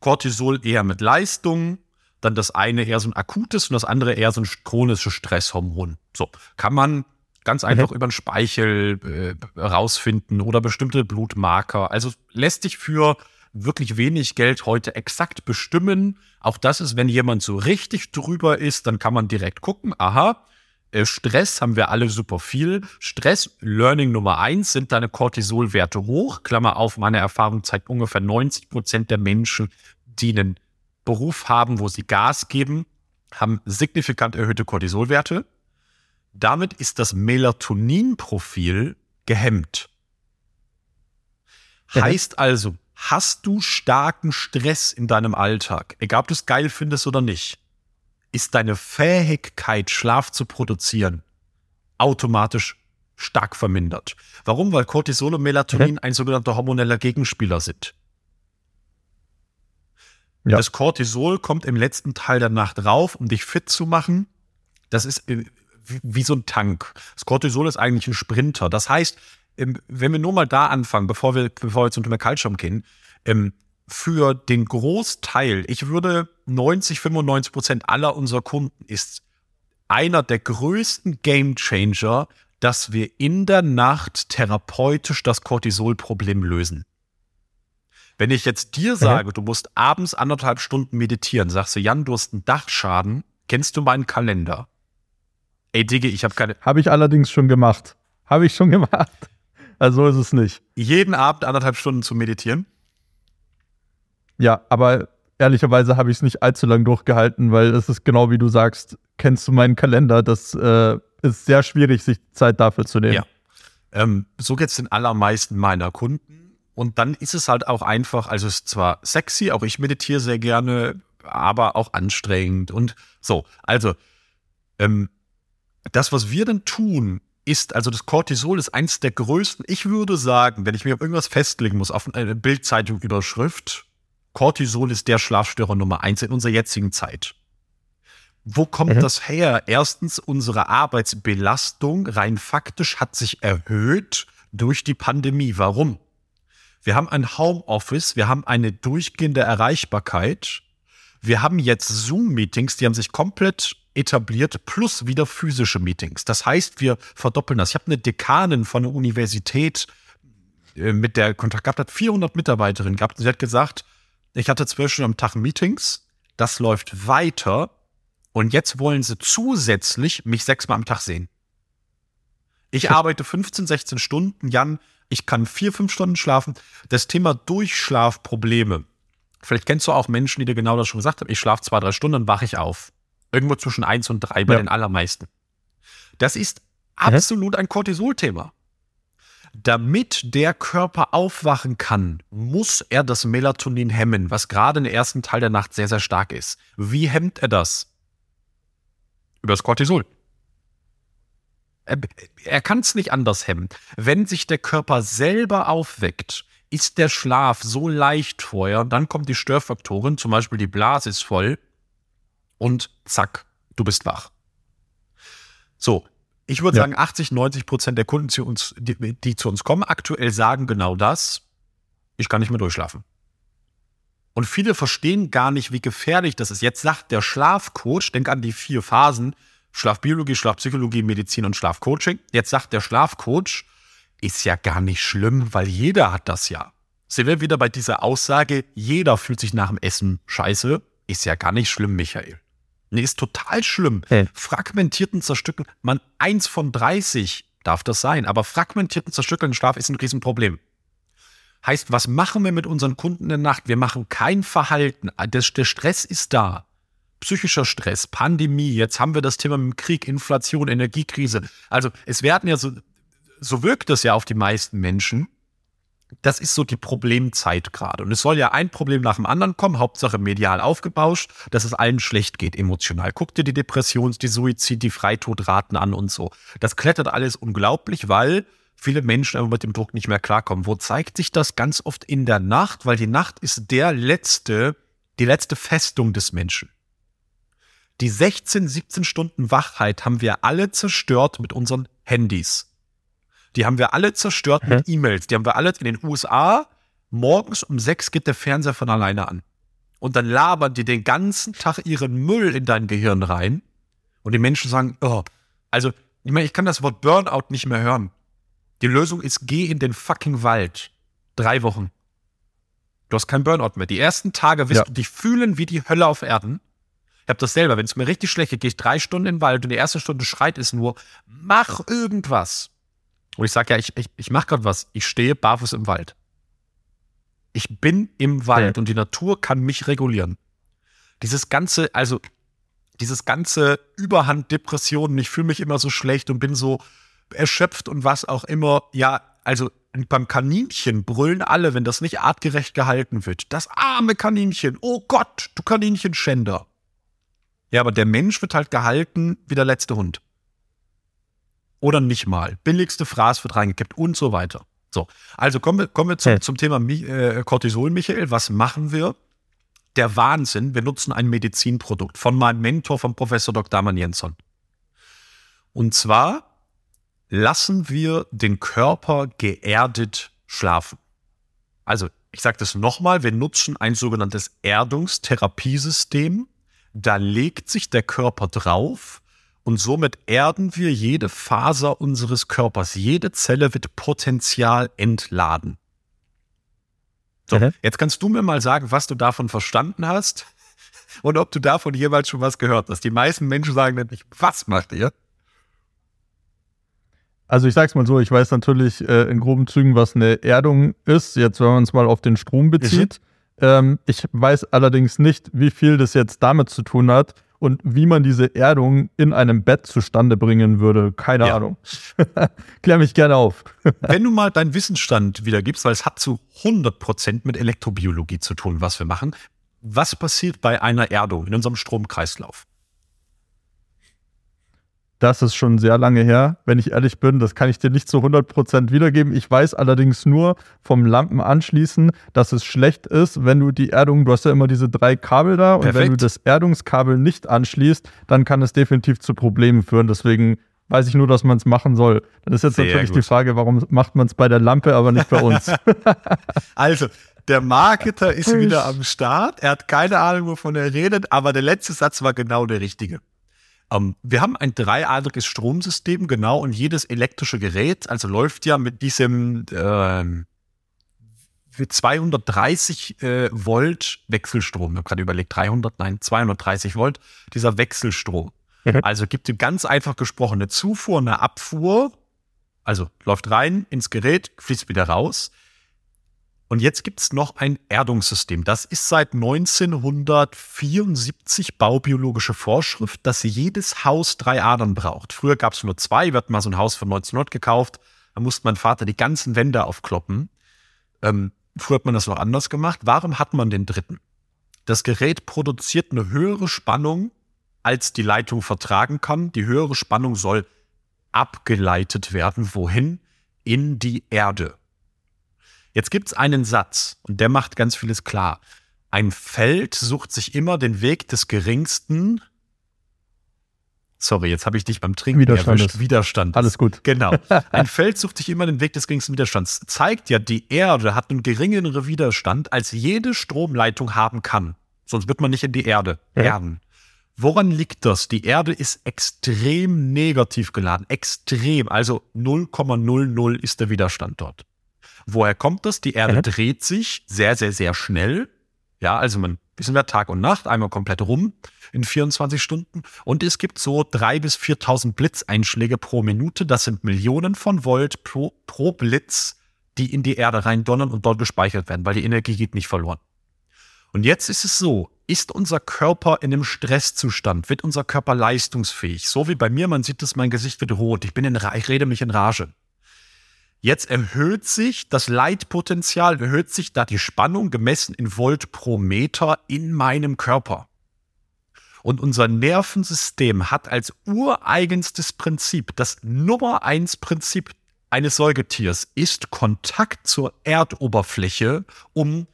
Speaker 2: Cortisol eher mit Leistung. Dann das eine eher so ein akutes und das andere eher so ein chronisches Stresshormon. So. Kann man ganz einfach mhm. über den Speichel äh, rausfinden oder bestimmte Blutmarker. Also lässt sich für wirklich wenig Geld heute exakt bestimmen. Auch das ist, wenn jemand so richtig drüber ist, dann kann man direkt gucken, aha, äh, Stress haben wir alle super viel. Stress, Learning Nummer eins, sind deine Cortisolwerte hoch. Klammer auf, meine Erfahrung zeigt ungefähr 90 Prozent der Menschen, die einen Beruf haben, wo sie Gas geben, haben signifikant erhöhte Cortisolwerte. Damit ist das Melatoninprofil gehemmt. Heißt also, hast du starken Stress in deinem Alltag, egal ob du es geil findest oder nicht, ist deine Fähigkeit, Schlaf zu produzieren, automatisch stark vermindert. Warum? Weil Cortisol und Melatonin ein sogenannter hormoneller Gegenspieler sind. Ja. Das Cortisol kommt im letzten Teil der Nacht rauf, um dich fit zu machen. Das ist wie, so ein Tank. Das Cortisol ist eigentlich ein Sprinter. Das heißt, wenn wir nur mal da anfangen, bevor wir, bevor wir zum Thema Kaltschaum gehen, ähm, für den Großteil, ich würde 90, 95 Prozent aller unserer Kunden ist einer der größten Game Changer, dass wir in der Nacht therapeutisch das Cortisol-Problem lösen. Wenn ich jetzt dir sage, mhm. du musst abends anderthalb Stunden meditieren, sagst du, Jan, du hast einen Dachschaden, kennst du meinen Kalender? Ey, Digga, ich habe keine.
Speaker 1: Habe ich allerdings schon gemacht. Habe ich schon <laughs> gemacht. Also so ist es nicht.
Speaker 2: Jeden Abend anderthalb Stunden zu meditieren?
Speaker 1: Ja, aber ehrlicherweise habe ich es nicht allzu lang durchgehalten, weil es ist genau wie du sagst, kennst du meinen Kalender, das äh, ist sehr schwierig, sich Zeit dafür zu nehmen. Ja.
Speaker 2: Ähm, so geht es den allermeisten meiner Kunden. Und dann ist es halt auch einfach, also es ist zwar sexy, auch ich meditiere sehr gerne, aber auch anstrengend und so. Also, ähm, das, was wir dann tun, ist, also das Cortisol ist eins der größten, ich würde sagen, wenn ich mich auf irgendwas festlegen muss, auf eine Bildzeitung-Überschrift, Cortisol ist der Schlafstörer Nummer eins in unserer jetzigen Zeit. Wo kommt mhm. das her? Erstens, unsere Arbeitsbelastung rein faktisch hat sich erhöht durch die Pandemie. Warum? Wir haben ein Homeoffice, wir haben eine durchgehende Erreichbarkeit. Wir haben jetzt Zoom-Meetings, die haben sich komplett etabliert, plus wieder physische Meetings. Das heißt, wir verdoppeln das. Ich habe eine Dekanin von der Universität, äh, mit der Kontakt gehabt hat, 400 Mitarbeiterinnen gehabt. Sie hat gesagt, ich hatte zwölf Stunden am Tag Meetings, das läuft weiter und jetzt wollen sie zusätzlich mich sechsmal am Tag sehen. Ich arbeite 15, 16 Stunden, Jan, ich kann vier, fünf Stunden schlafen. Das Thema Durchschlafprobleme. Vielleicht kennst du auch Menschen, die dir genau das schon gesagt haben. Ich schlafe zwei, drei Stunden, dann wache ich auf. Irgendwo zwischen eins und drei bei ja. den allermeisten. Das ist absolut ein Cortisol-Thema. Damit der Körper aufwachen kann, muss er das Melatonin hemmen, was gerade im ersten Teil der Nacht sehr, sehr stark ist. Wie hemmt er das? Über das Cortisol. Er, er kann es nicht anders hemmen. Wenn sich der Körper selber aufweckt, ist der Schlaf so leicht vorher, dann kommt die Störfaktoren, zum Beispiel die Blase ist voll und zack, du bist wach. So, ich würde ja. sagen, 80, 90 Prozent der Kunden, zu uns, die, die zu uns kommen, aktuell sagen genau das. Ich kann nicht mehr durchschlafen. Und viele verstehen gar nicht, wie gefährlich das ist. Jetzt sagt der Schlafcoach, denk an die vier Phasen, Schlafbiologie, Schlafpsychologie, Medizin und Schlafcoaching. Jetzt sagt der Schlafcoach, ist ja gar nicht schlimm, weil jeder hat das ja. Sind wir wieder bei dieser Aussage, jeder fühlt sich nach dem Essen scheiße, ist ja gar nicht schlimm, Michael. Nee, ist total schlimm. Hey. Fragmentierten Zerstückeln, man, eins von 30 darf das sein, aber fragmentierten zerstückelten Schlaf ist ein Riesenproblem. Heißt, was machen wir mit unseren Kunden in der Nacht? Wir machen kein Verhalten. Der, der Stress ist da. Psychischer Stress, Pandemie, jetzt haben wir das Thema mit Krieg, Inflation, Energiekrise. Also es werden ja so, so wirkt es ja auf die meisten Menschen. Das ist so die Problemzeit gerade. Und es soll ja ein Problem nach dem anderen kommen, Hauptsache medial aufgebauscht, dass es allen schlecht geht emotional. Guck dir die Depressions-, die Suizid-, die Freitodraten an und so. Das klettert alles unglaublich, weil viele Menschen einfach mit dem Druck nicht mehr klarkommen. Wo zeigt sich das ganz oft in der Nacht? Weil die Nacht ist der letzte, die letzte Festung des Menschen. Die 16, 17 Stunden Wachheit haben wir alle zerstört mit unseren Handys. Die haben wir alle zerstört mit. E-Mails. Die haben wir alle in den USA. Morgens um sechs geht der Fernseher von alleine an. Und dann labern die den ganzen Tag ihren Müll in dein Gehirn rein. Und die Menschen sagen, oh, also, ich meine, ich kann das Wort Burnout nicht mehr hören. Die Lösung ist, geh in den fucking Wald. Drei Wochen. Du hast keinen Burnout mehr. Die ersten Tage wirst ja. du dich fühlen wie die Hölle auf Erden. Ich habe das selber. Wenn es mir richtig schlecht geht, gehe ich drei Stunden in den Wald und die erste Stunde schreit es nur, mach irgendwas. Und ich sage ja, ich, ich, ich mache gerade was. Ich stehe barfuß im Wald. Ich bin im Wald ja. und die Natur kann mich regulieren. Dieses ganze, also dieses ganze Überhand Depressionen, ich fühle mich immer so schlecht und bin so erschöpft und was auch immer. Ja, also beim Kaninchen brüllen alle, wenn das nicht artgerecht gehalten wird. Das arme Kaninchen. Oh Gott, du Kaninchenschänder. Ja, aber der Mensch wird halt gehalten wie der letzte Hund. Oder nicht mal. Billigste Fraß wird reingekippt und so weiter. So, also kommen wir, kommen wir zum, zum Thema äh, Cortisol, Michael. Was machen wir? Der Wahnsinn. Wir nutzen ein Medizinprodukt von meinem Mentor, vom Professor Dr. Daman Jensson. Und zwar lassen wir den Körper geerdet schlafen. Also, ich sage das nochmal, wir nutzen ein sogenanntes Erdungstherapiesystem. Da legt sich der Körper drauf Und somit erden wir jede Faser unseres Körpers. Jede Zelle wird potenzial entladen. So, mhm. jetzt kannst du mir mal sagen, was du davon verstanden hast <laughs> und ob du davon jeweils schon was gehört hast. Die meisten Menschen sagen nämlich, was macht ihr?
Speaker 1: Also ich sag's mal so, ich weiß natürlich äh, in groben Zügen, was eine Erdung ist, jetzt wenn man es mal auf den Strom bezieht. Mhm. Ähm, ich weiß allerdings nicht, wie viel das jetzt damit zu tun hat und wie man diese Erdung in einem Bett zustande bringen würde. Keine ja. Ahnung. <laughs> Klär mich gerne auf. <laughs>
Speaker 2: wenn du mal deinen Wissensstand wiedergibst, weil es hat zu 100% mit Elektrobiologie zu tun, was wir machen. Was passiert bei einer Erdung in unserem Stromkreislauf?
Speaker 1: Das ist schon sehr lange her, wenn ich ehrlich bin. Das kann ich dir nicht zu 100% wiedergeben. Ich weiß allerdings nur vom Lampen anschließen, dass es schlecht ist, wenn du die Erdung, du hast ja immer diese drei Kabel da und wenn du das Erdungskabel nicht anschließt, dann kann es definitiv zu Problemen führen. Deswegen weiß ich nur, dass man es machen soll. Dann ist jetzt sehr natürlich gut. die Frage, warum macht man es bei der Lampe, aber nicht bei uns? <laughs>
Speaker 2: also, der Marketer ist wieder am Start. Er hat keine Ahnung, wovon er redet, aber der letzte Satz war genau der richtige. Ähm, wir haben ein dreiadriges Stromsystem, genau, und jedes elektrische Gerät, also läuft ja mit diesem äh, 230 äh, Volt Wechselstrom. Ich habe gerade überlegt, 300, nein, 230 Volt, dieser Wechselstrom. Mhm. Also gibt es ganz einfach gesprochen eine Zufuhr, eine Abfuhr, also läuft rein ins Gerät, fließt wieder raus. Und jetzt gibt es noch ein Erdungssystem. Das ist seit 1974 baubiologische Vorschrift, dass jedes Haus drei Adern braucht. Früher gab es nur zwei. Wir hatten mal so ein Haus von 1900 gekauft. Da musste mein Vater die ganzen Wände aufkloppen. Ähm, früher hat man das noch anders gemacht. Warum hat man den dritten? Das Gerät produziert eine höhere Spannung, als die Leitung vertragen kann. Die höhere Spannung soll abgeleitet werden. Wohin? In die Erde. Jetzt gibt es einen Satz und der macht ganz vieles klar. Ein Feld sucht sich immer den Weg des geringsten. Sorry, jetzt habe ich dich beim Trinken
Speaker 1: Widerstand erwischt.
Speaker 2: Widerstand.
Speaker 1: Alles gut.
Speaker 2: Genau. <laughs> Ein Feld sucht sich immer den Weg des geringsten Widerstands. Zeigt ja, die Erde hat einen geringeren Widerstand, als jede Stromleitung haben kann. Sonst wird man nicht in die Erde ja. erden. Woran liegt das? Die Erde ist extrem negativ geladen. Extrem. Also 0,00 ist der Widerstand dort. Woher kommt das? Die Erde mhm. dreht sich sehr, sehr, sehr schnell. Ja, also man, wissen wir, Tag und Nacht, einmal komplett rum in 24 Stunden. Und es gibt so drei bis 4.000 Blitzeinschläge pro Minute. Das sind Millionen von Volt pro, pro Blitz, die in die Erde reindonnern und dort gespeichert werden, weil die Energie geht nicht verloren. Und jetzt ist es so, ist unser Körper in einem Stresszustand? Wird unser Körper leistungsfähig? So wie bei mir, man sieht es, mein Gesicht wird rot. Ich bin in, ich rede mich in Rage. Jetzt erhöht sich das Leitpotenzial, erhöht sich da die Spannung gemessen in Volt pro Meter in meinem Körper. Und unser Nervensystem hat als ureigenstes Prinzip, das Nummer eins Prinzip eines Säugetiers ist Kontakt zur Erdoberfläche, um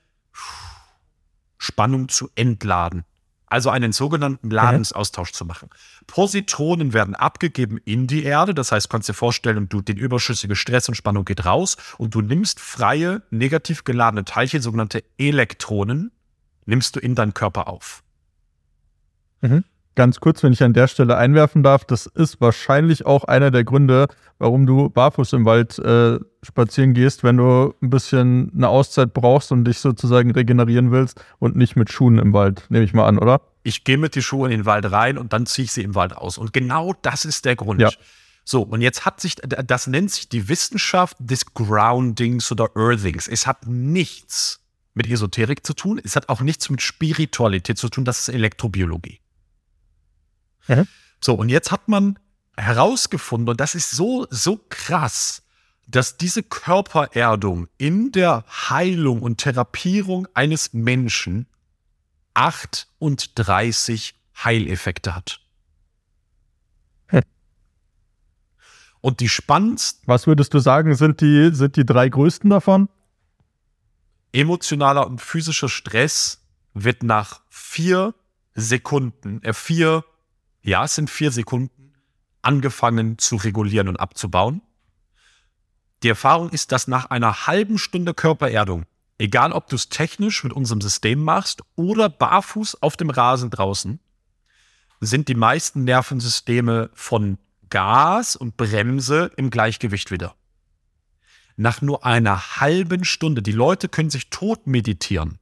Speaker 2: Spannung zu entladen also einen sogenannten Ladungsaustausch zu machen. Positronen werden abgegeben in die Erde, das heißt, kannst dir vorstellen, du, den überschüssige Stress und Spannung geht raus und du nimmst freie, negativ geladene Teilchen, sogenannte Elektronen, nimmst du in deinen Körper auf.
Speaker 1: Mhm ganz kurz, wenn ich an der Stelle einwerfen darf, das ist wahrscheinlich auch einer der Gründe, warum du barfuß im Wald äh, spazieren gehst, wenn du ein bisschen eine Auszeit brauchst und dich sozusagen regenerieren willst und nicht mit Schuhen im Wald, nehme ich mal an, oder?
Speaker 2: Ich gehe mit die Schuhe in den Wald rein und dann ziehe ich sie im Wald aus. Und genau das ist der Grund. Ja. So, und jetzt hat sich, das nennt sich die Wissenschaft des Groundings oder Earthings. Es hat nichts mit Esoterik zu tun, es hat auch nichts mit Spiritualität zu tun, das ist Elektrobiologie. Mhm. So, und jetzt hat man herausgefunden, und das ist so, so krass, dass diese Körpererdung in der Heilung und Therapierung eines Menschen 38 Heileffekte hat. Hm. Und die spannendsten.
Speaker 1: Was würdest du sagen, sind die, sind die drei größten davon?
Speaker 2: Emotionaler und physischer Stress wird nach vier Sekunden, äh, vier ja, es sind vier Sekunden, angefangen zu regulieren und abzubauen. Die Erfahrung ist, dass nach einer halben Stunde Körpererdung, egal ob du es technisch mit unserem System machst oder barfuß auf dem Rasen draußen, sind die meisten Nervensysteme von Gas und Bremse im Gleichgewicht wieder. Nach nur einer halben Stunde, die Leute können sich tot meditieren,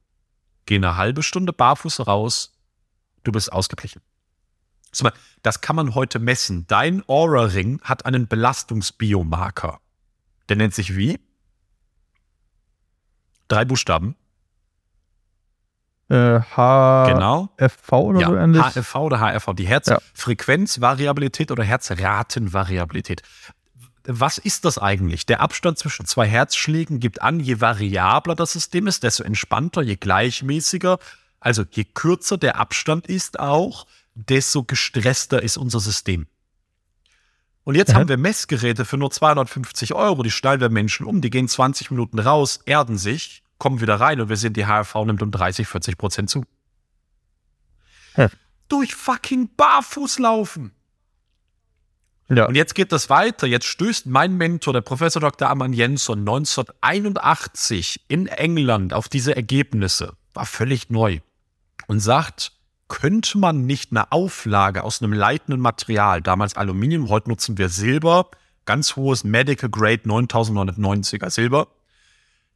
Speaker 2: gehen eine halbe Stunde barfuß raus, du bist ausgeglichen. Das kann man heute messen. Dein Aura-Ring hat einen Belastungsbiomarker. Der nennt sich wie? Drei Buchstaben.
Speaker 1: Äh, H
Speaker 2: genau.
Speaker 1: Oder
Speaker 2: ja,
Speaker 1: so ähnlich.
Speaker 2: HFV oder HRV, die Herzfrequenzvariabilität oder Herzratenvariabilität. Was ist das eigentlich? Der Abstand zwischen zwei Herzschlägen gibt an, je variabler das System ist, desto entspannter, je gleichmäßiger. Also je kürzer der Abstand ist auch, desto gestresster ist unser System. Und jetzt mhm. haben wir Messgeräte für nur 250 Euro, die schnallen wir Menschen um, die gehen 20 Minuten raus, erden sich, kommen wieder rein und wir sehen, die HRV nimmt um 30, 40 Prozent zu. Ja. Durch fucking Barfußlaufen. Ja. Und jetzt geht das weiter. Jetzt stößt mein Mentor, der Professor Dr. Amann Jensson, 1981 in England auf diese Ergebnisse. War völlig neu. Und sagt, könnte man nicht eine Auflage aus einem leitenden Material, damals Aluminium, heute nutzen wir Silber, ganz hohes Medical Grade 9990er Silber,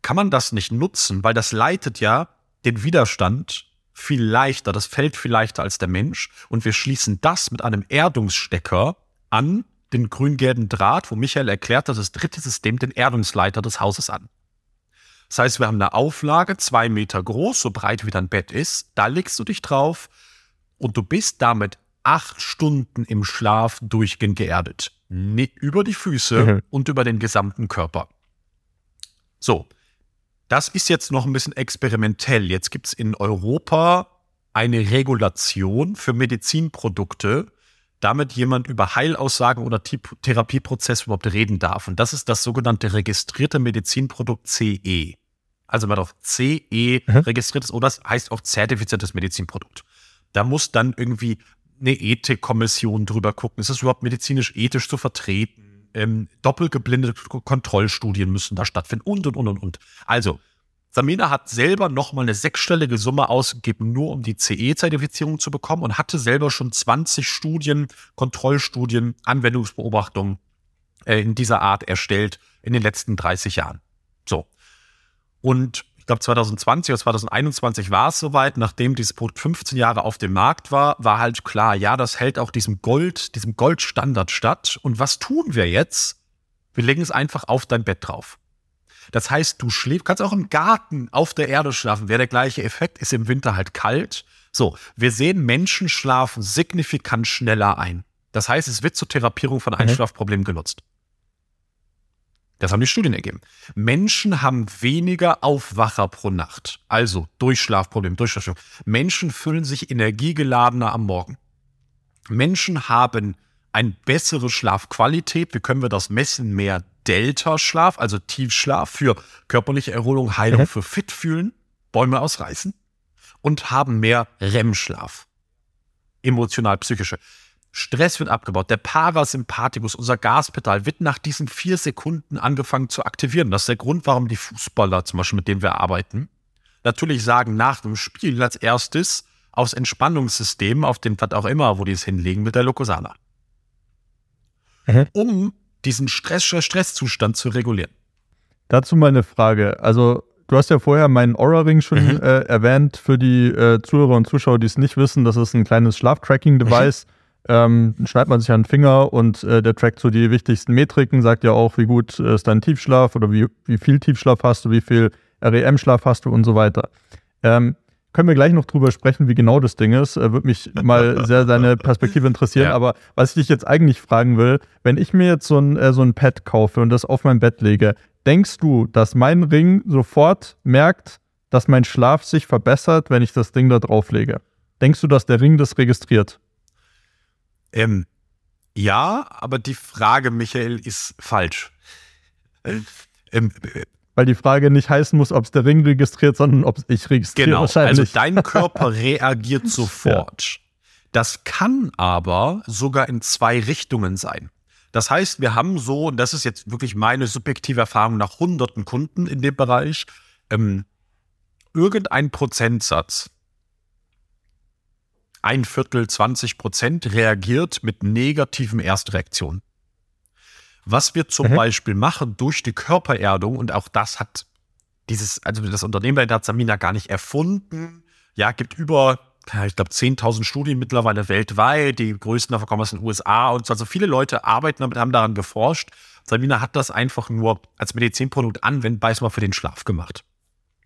Speaker 2: kann man das nicht nutzen, weil das leitet ja den Widerstand viel leichter, das fällt viel leichter als der Mensch und wir schließen das mit einem Erdungsstecker an den grün-gelben Draht, wo Michael erklärt hat, das dritte System den Erdungsleiter des Hauses an. Das heißt, wir haben eine Auflage, zwei Meter groß, so breit wie dein Bett ist. Da legst du dich drauf und du bist damit acht Stunden im Schlaf durchgehend geerdet. Über die Füße mhm. und über den gesamten Körper. So, das ist jetzt noch ein bisschen experimentell. Jetzt gibt es in Europa eine Regulation für Medizinprodukte, damit jemand über Heilaussagen oder Therapieprozesse überhaupt reden darf. Und das ist das sogenannte registrierte Medizinprodukt CE also man auf CE mhm. registriert ist oder das heißt auch zertifiziertes Medizinprodukt. Da muss dann irgendwie eine Ethikkommission drüber gucken, ist das überhaupt medizinisch ethisch zu vertreten? Ähm, doppelgeblindete Kontrollstudien müssen da stattfinden und und und und und. Also, Samina hat selber nochmal eine sechsstellige Summe ausgegeben, nur um die CE-Zertifizierung zu bekommen und hatte selber schon 20 Studien, Kontrollstudien, Anwendungsbeobachtungen äh, in dieser Art erstellt in den letzten 30 Jahren. So. Und ich glaube 2020 oder 2021 war es soweit, nachdem dieses Produkt 15 Jahre auf dem Markt war, war halt klar, ja, das hält auch diesem Gold, diesem Goldstandard statt. Und was tun wir jetzt? Wir legen es einfach auf dein Bett drauf. Das heißt, du schläfst, kannst auch im Garten auf der Erde schlafen. Wäre der gleiche Effekt, ist im Winter halt kalt. So, wir sehen, Menschen schlafen signifikant schneller ein. Das heißt, es wird zur Therapierung von mhm. Einschlafproblemen genutzt. Das haben die Studien ergeben. Menschen haben weniger Aufwacher pro Nacht. Also Durchschlafproblem, Durchschlafstörung. Menschen fühlen sich energiegeladener am Morgen. Menschen haben eine bessere Schlafqualität. Wie können wir das messen? Mehr Delta-Schlaf, also Tiefschlaf für körperliche Erholung, Heilung, mhm. für fit fühlen, Bäume ausreißen und haben mehr REM-Schlaf. Emotional-psychische. Stress wird abgebaut. Der Parasympathikus, unser Gaspedal, wird nach diesen vier Sekunden angefangen zu aktivieren. Das ist der Grund, warum die Fußballer zum Beispiel, mit denen wir arbeiten, natürlich sagen nach dem Spiel als erstes aufs Entspannungssystem, auf dem was auch immer, wo die es hinlegen, mit der Locosana. Mhm. Um diesen Stress, Stresszustand zu regulieren.
Speaker 1: Dazu mal eine Frage. Also, du hast ja vorher meinen Aura-Ring schon mhm. äh, erwähnt. Für die äh, Zuhörer und Zuschauer, die es nicht wissen, das ist ein kleines Schlaftracking-Device. Mhm ähm, schneidet man sich an den Finger und äh, der trackt so die wichtigsten Metriken, sagt ja auch, wie gut äh, ist dein Tiefschlaf oder wie, wie viel Tiefschlaf hast du, wie viel REM-Schlaf hast du und so weiter. Ähm, können wir gleich noch drüber sprechen, wie genau das Ding ist. Äh, Würde mich mal <laughs> sehr deine Perspektive interessieren. Ja. Aber was ich dich jetzt eigentlich fragen will, wenn ich mir jetzt so ein, äh, so ein Pad kaufe und das auf mein Bett lege, denkst du, dass mein Ring sofort merkt, dass mein Schlaf sich verbessert, wenn ich das Ding da drauf lege? Denkst du, dass der Ring das registriert?
Speaker 2: Ähm, ja, aber die Frage, Michael, ist falsch. Ähm,
Speaker 1: ähm, Weil die Frage nicht heißen muss, ob es der Ring registriert, sondern ob es ich registriere.
Speaker 2: Genau, also dein Körper <laughs> reagiert sofort. Ja. Das kann aber sogar in zwei Richtungen sein. Das heißt, wir haben so, und das ist jetzt wirklich meine subjektive Erfahrung nach hunderten Kunden in dem Bereich, ähm, irgendein Prozentsatz ein Viertel, 20 Prozent reagiert mit negativen Erstreaktionen. Was wir zum mhm. Beispiel machen durch die Körpererdung, und auch das hat dieses, also das Unternehmen bei der Samina gar nicht erfunden. Ja, gibt über, ich glaube, 10.000 Studien mittlerweile weltweit. Die größten davon kommen aus den USA und so. Also viele Leute arbeiten damit, haben daran geforscht. Samina hat das einfach nur als Medizinprodukt anwendbar mal für den Schlaf gemacht.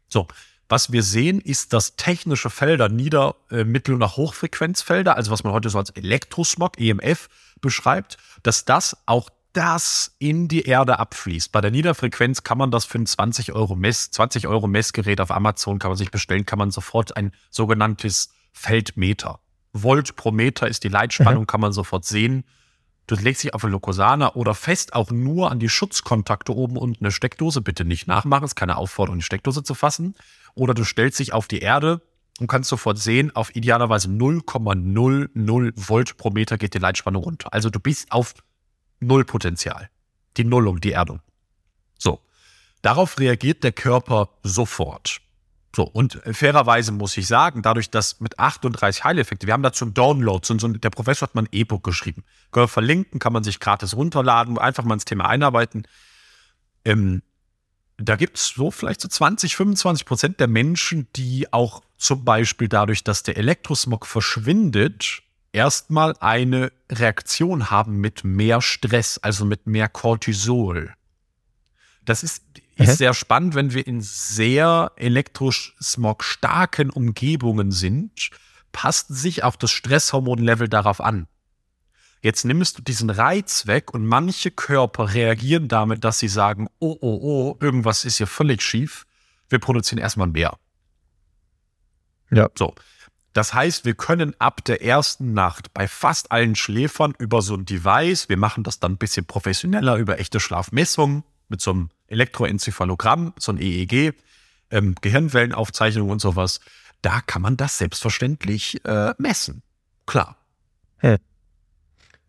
Speaker 2: So, was wir sehen, ist, dass technische Felder, Nieder-, äh, Mittel- und auch Hochfrequenzfelder, also was man heute so als Elektrosmog, EMF, beschreibt, dass das auch das in die Erde abfließt. Bei der Niederfrequenz kann man das für ein 20 Euro Mess, 20 Euro Messgerät auf Amazon kann man sich bestellen, kann man sofort ein sogenanntes Feldmeter. Volt pro Meter ist die Leitspannung, mhm. kann man sofort sehen. Du legst dich auf eine Lokosana oder fest auch nur an die Schutzkontakte oben unten eine Steckdose. Bitte nicht nachmachen, ist keine Aufforderung, die Steckdose zu fassen. Oder du stellst dich auf die Erde und kannst sofort sehen, auf idealerweise 0,00 Volt pro Meter geht die Leitspannung runter. Also du bist auf Nullpotenzial. Die Nullung, die Erdung. So. Darauf reagiert der Körper sofort. So, und fairerweise muss ich sagen, dadurch, dass mit 38 Heileffekte, wir haben dazu einen Download, so, so, der Professor hat mal ein E-Book geschrieben. Können wir verlinken, kann man sich gratis runterladen, einfach mal ins Thema einarbeiten. Ähm, da gibt es so vielleicht so 20, 25 Prozent der Menschen, die auch zum Beispiel dadurch, dass der Elektrosmog verschwindet, erstmal eine Reaktion haben mit mehr Stress, also mit mehr Cortisol. Das ist, ist sehr spannend, wenn wir in sehr elektrosmog starken Umgebungen sind, passt sich auch das Stresshormonlevel darauf an. Jetzt nimmst du diesen Reiz weg und manche Körper reagieren damit, dass sie sagen, oh, oh, oh, irgendwas ist hier völlig schief. Wir produzieren erstmal mehr. Ja. So. Das heißt, wir können ab der ersten Nacht bei fast allen Schläfern über so ein Device, wir machen das dann ein bisschen professioneller über echte Schlafmessungen mit so einem Elektroenzephalogramm, so ein EEG, ähm, Gehirnwellenaufzeichnung und sowas, da kann man das selbstverständlich äh, messen. Klar.
Speaker 1: Hey.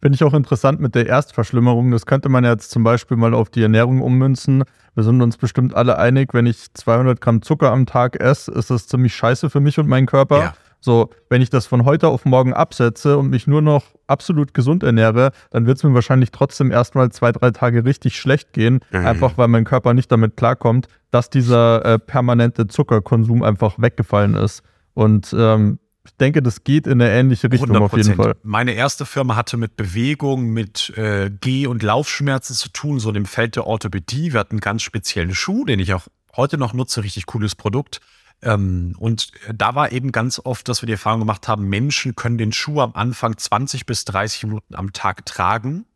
Speaker 1: Finde ich auch interessant mit der Erstverschlimmerung. Das könnte man jetzt zum Beispiel mal auf die Ernährung ummünzen. Wir sind uns bestimmt alle einig, wenn ich 200 Gramm Zucker am Tag esse, ist das ziemlich scheiße für mich und meinen Körper. Ja. So, wenn ich das von heute auf morgen absetze und mich nur noch absolut gesund ernähre, dann wird es mir wahrscheinlich trotzdem erstmal zwei, drei Tage richtig schlecht gehen, mhm. einfach weil mein Körper nicht damit klarkommt, dass dieser äh, permanente Zuckerkonsum einfach weggefallen ist. Und ähm, ich denke, das geht in eine ähnliche Richtung 100%. auf jeden Fall.
Speaker 2: Meine erste Firma hatte mit Bewegung, mit äh, Geh- und Laufschmerzen zu tun, so in dem Feld der Orthopädie. Wir hatten einen ganz speziellen Schuh, den ich auch heute noch nutze, richtig cooles Produkt. Ähm, und da war eben ganz oft, dass wir die Erfahrung gemacht haben, Menschen können den Schuh am Anfang 20 bis 30 Minuten am Tag tragen.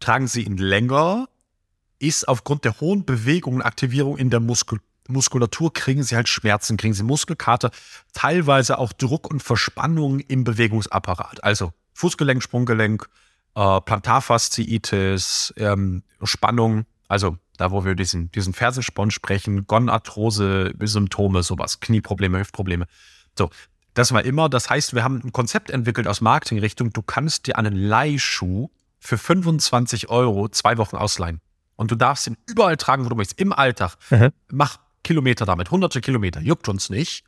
Speaker 2: Tragen sie ihn länger, ist aufgrund der hohen Bewegung und Aktivierung in der Muskel Muskulatur, kriegen sie halt Schmerzen, kriegen sie Muskelkater, teilweise auch Druck und Verspannung im Bewegungsapparat. Also Fußgelenk, Sprunggelenk, äh, Plantarfasziitis, ähm, Spannung, also da wo wir diesen, diesen Fersensporn sprechen, Gonarthrose, Symptome, sowas, Knieprobleme, Hüftprobleme. So, das war immer, das heißt, wir haben ein Konzept entwickelt aus Marketingrichtung, du kannst dir einen Leihschuh für 25 Euro zwei Wochen ausleihen. Und du darfst ihn überall tragen, wo du möchtest, im Alltag. Mhm. Mach Kilometer damit, hunderte Kilometer, juckt uns nicht,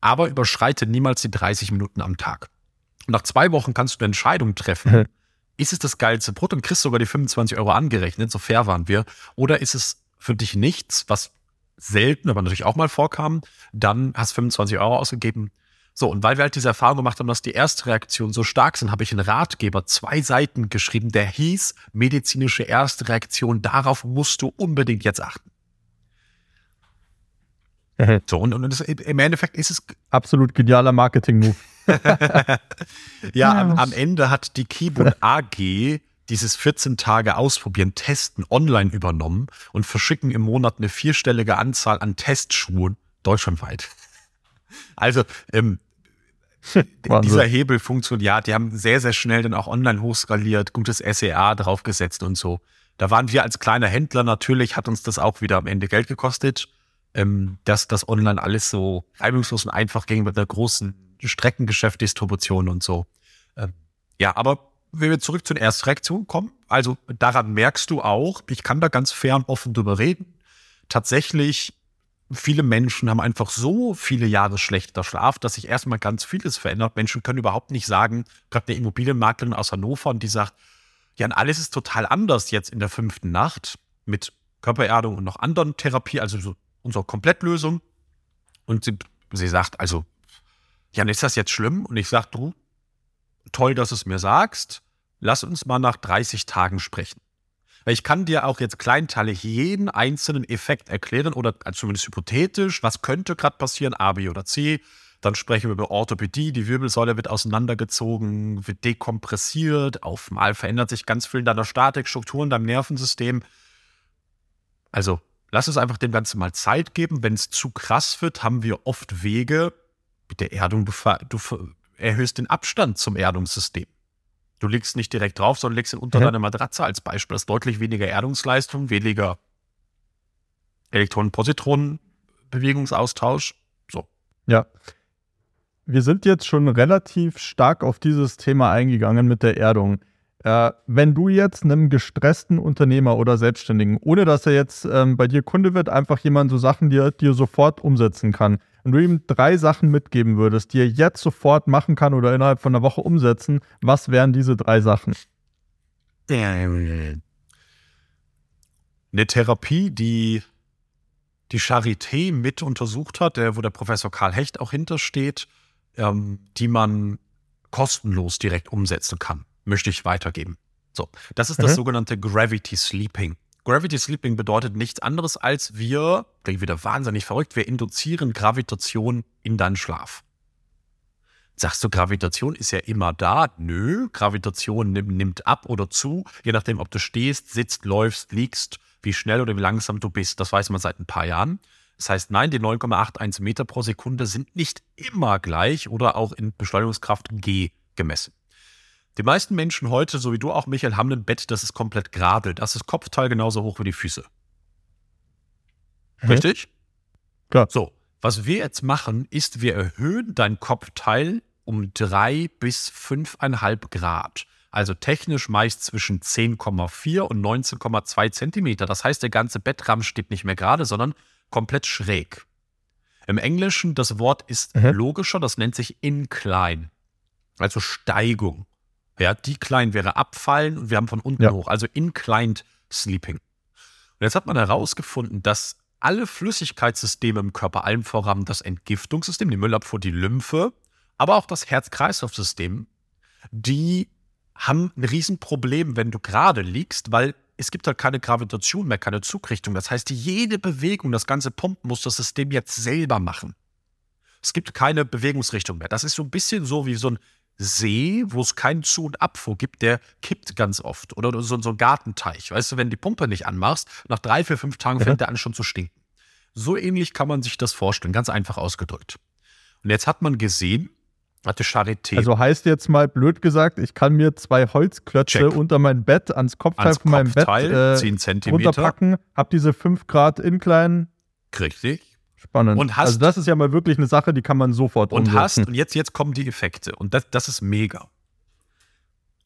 Speaker 2: aber überschreite niemals die 30 Minuten am Tag. Und nach zwei Wochen kannst du eine Entscheidung treffen, mhm ist es das geilste Brot und kriegst sogar die 25 Euro angerechnet, so fair waren wir, oder ist es für dich nichts, was selten, aber natürlich auch mal vorkam, dann hast du 25 Euro ausgegeben. So, und weil wir halt diese Erfahrung gemacht haben, dass die Erstreaktionen so stark sind, habe ich einen Ratgeber, zwei Seiten geschrieben, der hieß medizinische Erstreaktion, darauf musst du unbedingt jetzt achten.
Speaker 1: So, und, und das, im Endeffekt ist es. Absolut genialer Marketing-Move. <laughs>
Speaker 2: ja, am, am, Ende hat die Keyboard AG dieses 14 Tage ausprobieren, testen online übernommen und verschicken im Monat eine vierstellige Anzahl an Testschuhen deutschlandweit. Also, ähm, dieser Hebel funktioniert, ja, die haben sehr, sehr schnell dann auch online hochskaliert, gutes SEA draufgesetzt und so. Da waren wir als kleiner Händler natürlich, hat uns das auch wieder am Ende Geld gekostet ähm, dass das online alles so reibungslos und einfach ging mit einer großen Streckengeschäftdistribution und so. Ähm, ja, aber wenn wir zurück zu den Erstreaktionen kommen, also daran merkst du auch, ich kann da ganz fair und offen drüber reden. Tatsächlich viele Menschen haben einfach so viele Jahre schlechter Schlaf, dass sich erstmal ganz vieles verändert. Menschen können überhaupt nicht sagen, gerade eine Immobilienmaklerin aus Hannover, und die sagt, ja, alles ist total anders jetzt in der fünften Nacht mit Körpererdung und noch anderen Therapie, also so unsere Komplettlösung. Und sie, sie sagt, also, ja, ist das jetzt schlimm? Und ich sage, du, toll, dass du es mir sagst. Lass uns mal nach 30 Tagen sprechen. Weil ich kann dir auch jetzt kleinteilig jeden einzelnen Effekt erklären oder zumindest hypothetisch, was könnte gerade passieren, A, B oder C. Dann sprechen wir über Orthopädie, die Wirbelsäule wird auseinandergezogen, wird dekompressiert, auf mal verändert sich ganz viel in deiner Statikstruktur, in deinem Nervensystem. Also, lass es einfach dem Ganzen mal Zeit geben. Wenn es zu krass wird, haben wir oft Wege. Mit der Erdung, du erhöhst den Abstand zum Erdungssystem. Du liegst nicht direkt drauf, sondern legst ihn unter mhm. deine Matratze als Beispiel. Das ist deutlich weniger Erdungsleistung, weniger Elektronen-Positronen-Bewegungsaustausch. So.
Speaker 1: Ja. Wir sind jetzt schon relativ stark auf dieses Thema eingegangen mit der Erdung. Äh, wenn du jetzt einem gestressten Unternehmer oder Selbstständigen, ohne dass er jetzt ähm, bei dir Kunde wird, einfach jemand so Sachen, die er dir sofort umsetzen kann, wenn du ihm drei Sachen mitgeben würdest, die er jetzt sofort machen kann oder innerhalb von einer Woche umsetzen, was wären diese drei Sachen?
Speaker 2: Eine Therapie, die die Charité mit untersucht hat, der, wo der Professor Karl Hecht auch hintersteht, ähm, die man kostenlos direkt umsetzen kann, möchte ich weitergeben. So, das ist mhm. das sogenannte Gravity Sleeping. Gravity Sleeping bedeutet nichts anderes als wir, klingt wieder wahnsinnig verrückt, wir induzieren Gravitation in deinen Schlaf. Sagst du, Gravitation ist ja immer da? Nö, Gravitation nimmt, nimmt ab oder zu, je nachdem, ob du stehst, sitzt, läufst, liegst, wie schnell oder wie langsam du bist. Das weiß man seit ein paar Jahren. Das heißt, nein, die 9,81 Meter pro Sekunde sind nicht immer gleich oder auch in Beschleunigungskraft G gemessen. Die meisten Menschen heute, so wie du auch, Michael, haben ein Bett, das ist komplett gerade. Das ist Kopfteil genauso hoch wie die Füße. Mhm. Richtig?
Speaker 1: Klar.
Speaker 2: So, was wir jetzt machen, ist, wir erhöhen dein Kopfteil um drei bis fünfeinhalb Grad. Also technisch meist zwischen 10,4 und 19,2 Zentimeter. Das heißt, der ganze Bettrahmen steht nicht mehr gerade, sondern komplett schräg. Im Englischen, das Wort ist mhm. logischer, das nennt sich Incline. Also Steigung. Ja, Decline wäre abfallen und wir haben von unten ja. hoch, also Inclined Sleeping. Und jetzt hat man herausgefunden, dass alle Flüssigkeitssysteme im Körper, allen voran das Entgiftungssystem, die Müllabfuhr, die Lymphe, aber auch das Herz-Kreislauf-System, die haben ein Riesenproblem, wenn du gerade liegst, weil es gibt halt keine Gravitation mehr, keine Zugrichtung. Das heißt, jede Bewegung, das ganze Pumpen muss das System jetzt selber machen. Es gibt keine Bewegungsrichtung mehr. Das ist so ein bisschen so wie so ein See, wo es keinen Zu- und Abfuhr gibt, der kippt ganz oft. Oder so, so ein Gartenteich. Weißt du, wenn du die Pumpe nicht anmachst, nach drei, vier, fünf Tagen fängt der an schon zu stinken. So ähnlich kann man sich das vorstellen, ganz einfach ausgedrückt. Und jetzt hat man gesehen, hatte Charité.
Speaker 1: Also heißt jetzt mal blöd gesagt, ich kann mir zwei Holzklötze Check. unter mein Bett, ans Kopfteil ans von meinem Kopfteil,
Speaker 2: Bett äh, 10 Zentimeter.
Speaker 1: runterpacken, hab diese 5 Grad Incline.
Speaker 2: Richtig.
Speaker 1: Spannend. Und hast, also das ist ja mal wirklich eine Sache, die kann man sofort
Speaker 2: und umsetzen. hast und jetzt jetzt kommen die Effekte und das, das ist mega.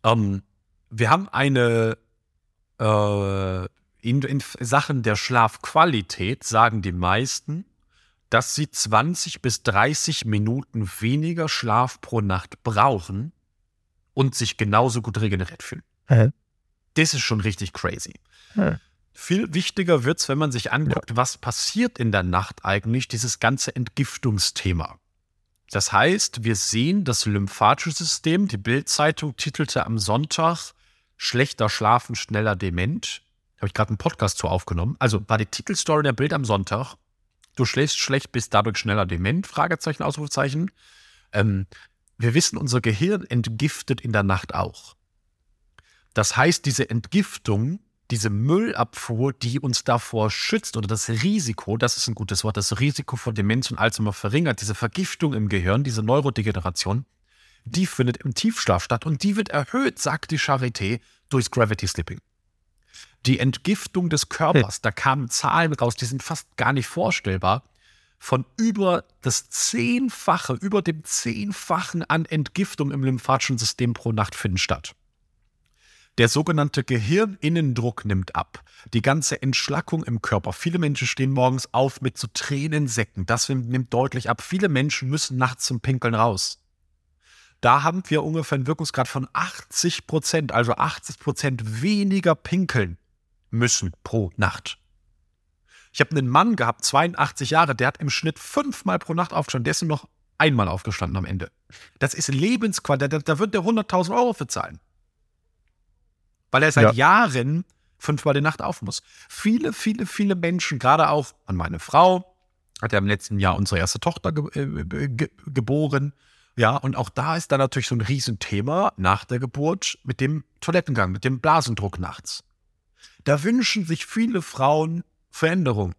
Speaker 2: Ähm, wir haben eine äh, in, in Sachen der Schlafqualität sagen die meisten, dass sie 20 bis 30 Minuten weniger Schlaf pro Nacht brauchen und sich genauso gut regeneriert fühlen. Hä? Das ist schon richtig crazy. Hä? Viel wichtiger wird es, wenn man sich anguckt, ja. was passiert in der Nacht eigentlich, dieses ganze Entgiftungsthema. Das heißt, wir sehen das lymphatische System. Die Bildzeitung titelte am Sonntag Schlechter Schlafen, schneller dement. Habe ich gerade einen Podcast zu aufgenommen. Also war die Titelstory der Bild am Sonntag. Du schläfst schlecht, bist dadurch schneller dement? Fragezeichen, Ausrufezeichen. Ähm, wir wissen, unser Gehirn entgiftet in der Nacht auch. Das heißt, diese Entgiftung diese Müllabfuhr, die uns davor schützt oder das Risiko, das ist ein gutes Wort, das Risiko von Demenz und Alzheimer verringert, diese Vergiftung im Gehirn, diese Neurodegeneration, die findet im Tiefschlaf statt und die wird erhöht, sagt die Charité, durchs Gravity Slipping. Die Entgiftung des Körpers, da kamen Zahlen raus, die sind fast gar nicht vorstellbar, von über das Zehnfache, über dem Zehnfachen an Entgiftung im lymphatischen System pro Nacht finden statt. Der sogenannte Gehirninnendruck nimmt ab. Die ganze Entschlackung im Körper. Viele Menschen stehen morgens auf mit so Tränensäcken. Das nimmt deutlich ab. Viele Menschen müssen nachts zum Pinkeln raus. Da haben wir ungefähr einen Wirkungsgrad von 80 Prozent, also 80 Prozent weniger pinkeln müssen pro Nacht. Ich habe einen Mann gehabt, 82 Jahre, der hat im Schnitt fünfmal pro Nacht aufgestanden. Der ist noch einmal aufgestanden am Ende. Das ist Lebensqualität. Da, da wird der 100.000 Euro für zahlen. Weil er seit ja. Jahren fünfmal die Nacht auf muss. Viele, viele, viele Menschen, gerade auch an meine Frau, hat ja im letzten Jahr unsere erste Tochter ge äh, ge geboren. Ja, und auch da ist dann natürlich so ein Riesenthema nach der Geburt mit dem Toilettengang, mit dem Blasendruck nachts. Da wünschen sich viele Frauen Veränderung.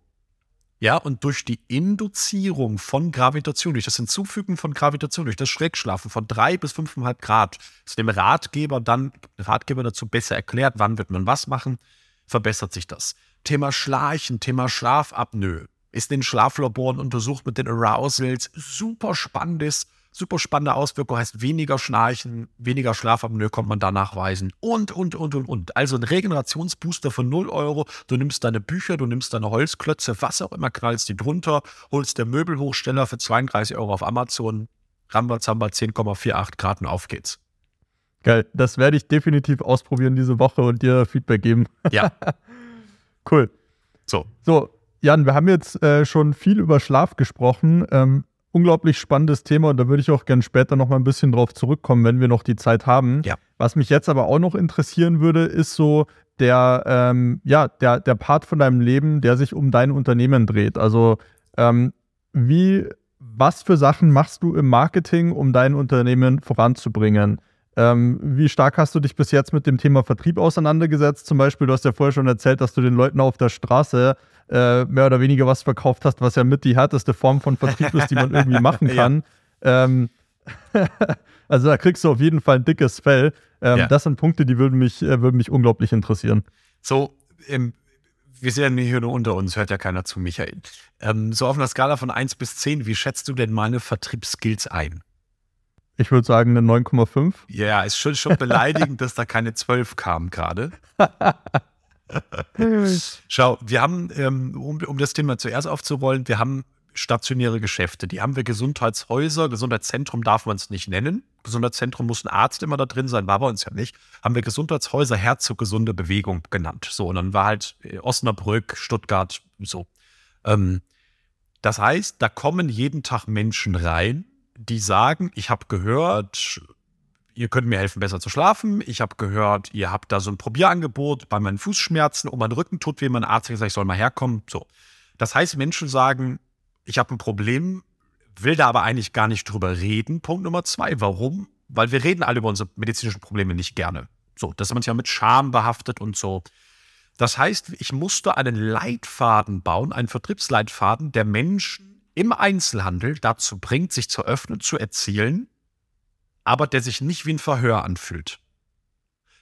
Speaker 2: Ja, und durch die Induzierung von Gravitation, durch das Hinzufügen von Gravitation, durch das Schrägschlafen von drei bis fünfeinhalb Grad, zu dem Ratgeber dann, Ratgeber dazu besser erklärt, wann wird man was machen, verbessert sich das. Thema Schlachen, Thema Schlafapnoe ist in Schlaflaboren untersucht mit den Arousals. Super spannendes super spannende Auswirkung, heißt weniger Schnarchen, weniger Schlafapnoe kommt man da nachweisen und, und, und, und, und. Also ein Regenerationsbooster von 0 Euro. Du nimmst deine Bücher, du nimmst deine Holzklötze, was auch immer, knallst die drunter, holst der Möbelhochsteller für 32 Euro auf Amazon, Rambazamba 10,48 Grad und auf geht's.
Speaker 1: Geil, das werde ich definitiv ausprobieren diese Woche und dir Feedback geben.
Speaker 2: Ja. <laughs>
Speaker 1: cool.
Speaker 2: So.
Speaker 1: So, Jan, wir haben jetzt äh, schon viel über Schlaf gesprochen. Ähm, unglaublich spannendes Thema und da würde ich auch gerne später noch mal ein bisschen drauf zurückkommen, wenn wir noch die Zeit haben.
Speaker 2: Ja.
Speaker 1: Was mich jetzt aber auch noch interessieren würde, ist so der, ähm, ja, der, der Part von deinem Leben, der sich um dein Unternehmen dreht. Also ähm, wie, was für Sachen machst du im Marketing, um dein Unternehmen voranzubringen? Ähm, wie stark hast du dich bis jetzt mit dem Thema Vertrieb auseinandergesetzt? Zum Beispiel, du hast ja vorher schon erzählt, dass du den Leuten auf der Straße äh, mehr oder weniger was verkauft hast, was ja mit die härteste Form von Vertrieb ist, die man <laughs> irgendwie machen kann. Ja. Ähm, <laughs> also da kriegst du auf jeden Fall ein dickes Fell. Ähm, ja. Das sind Punkte, die würden mich, äh, würden mich unglaublich interessieren.
Speaker 2: So, im, wir sind ja hier nur unter uns, hört ja keiner zu, Michael. Ähm, so auf einer Skala von 1 bis 10, wie schätzt du denn meine Vertriebsskills ein?
Speaker 1: Ich würde sagen eine 9,5.
Speaker 2: Ja, ist schon, schon beleidigend, dass da keine 12 kam gerade. <laughs> Schau, wir haben, ähm, um, um das Thema zuerst aufzurollen, wir haben stationäre Geschäfte. Die haben wir Gesundheitshäuser, Gesundheitszentrum darf man es nicht nennen. Gesundheitszentrum muss ein Arzt immer da drin sein, war bei uns ja nicht. Haben wir Gesundheitshäuser Herzog gesunde Bewegung genannt. So, und dann war halt äh, Osnabrück, Stuttgart, so. Ähm, das heißt, da kommen jeden Tag Menschen rein, die sagen, ich habe gehört, ihr könnt mir helfen, besser zu schlafen. Ich habe gehört, ihr habt da so ein Probierangebot bei meinen Fußschmerzen, um meinen Rücken tut weh, mein Arzt hat gesagt, ich soll mal herkommen. So. Das heißt, Menschen sagen, ich habe ein Problem, will da aber eigentlich gar nicht drüber reden. Punkt Nummer zwei, warum? Weil wir reden alle über unsere medizinischen Probleme nicht gerne. So, das ist manchmal mit Scham behaftet und so. Das heißt, ich musste einen Leitfaden bauen, einen Vertriebsleitfaden, der Menschen im Einzelhandel dazu bringt, sich zu öffnen, zu erzählen, aber der sich nicht wie ein Verhör anfühlt.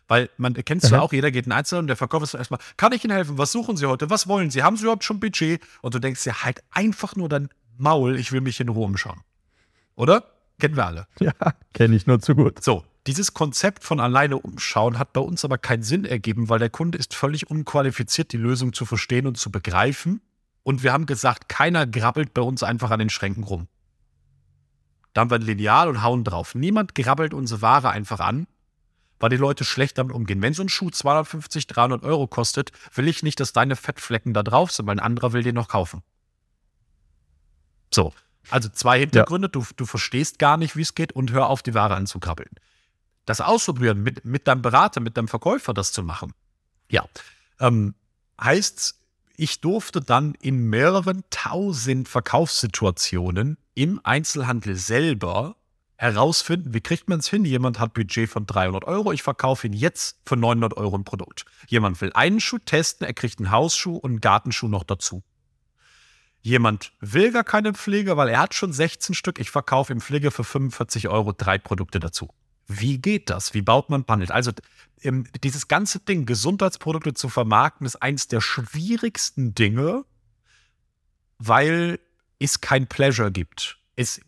Speaker 2: Weil man kennt es ja auch, jeder geht in den Einzelhandel und der Verkäufer ist erstmal, kann ich Ihnen helfen? Was suchen Sie heute? Was wollen Sie? Haben Sie überhaupt schon Budget? Und du denkst dir halt einfach nur dein Maul, ich will mich in Ruhe umschauen. Oder? Kennen wir alle.
Speaker 1: Ja, kenne ich nur zu gut.
Speaker 2: So, dieses Konzept von alleine umschauen hat bei uns aber keinen Sinn ergeben, weil der Kunde ist völlig unqualifiziert, die Lösung zu verstehen und zu begreifen. Und wir haben gesagt, keiner grabbelt bei uns einfach an den Schränken rum. Da haben wir ein Lineal und hauen drauf. Niemand grabbelt unsere Ware einfach an, weil die Leute schlecht damit umgehen. Wenn so ein Schuh 250, 300 Euro kostet, will ich nicht, dass deine Fettflecken da drauf sind, weil ein anderer will den noch kaufen. So. Also zwei Hintergründe. Ja. Du, du verstehst gar nicht, wie es geht und hör auf, die Ware anzukrabbeln. Das ausprobieren, mit, mit deinem Berater, mit deinem Verkäufer das zu machen. Ja. Ähm, heißt, ich durfte dann in mehreren tausend Verkaufssituationen im Einzelhandel selber herausfinden, wie kriegt man es hin? Jemand hat Budget von 300 Euro, ich verkaufe ihn jetzt für 900 Euro ein Produkt. Jemand will einen Schuh testen, er kriegt einen Hausschuh und einen Gartenschuh noch dazu. Jemand will gar keine Pflege, weil er hat schon 16 Stück, ich verkaufe ihm Pflege für 45 Euro drei Produkte dazu. Wie geht das? Wie baut man Bundles? Also ähm, dieses ganze Ding, Gesundheitsprodukte zu vermarkten, ist eins der schwierigsten Dinge, weil es kein Pleasure gibt. Es,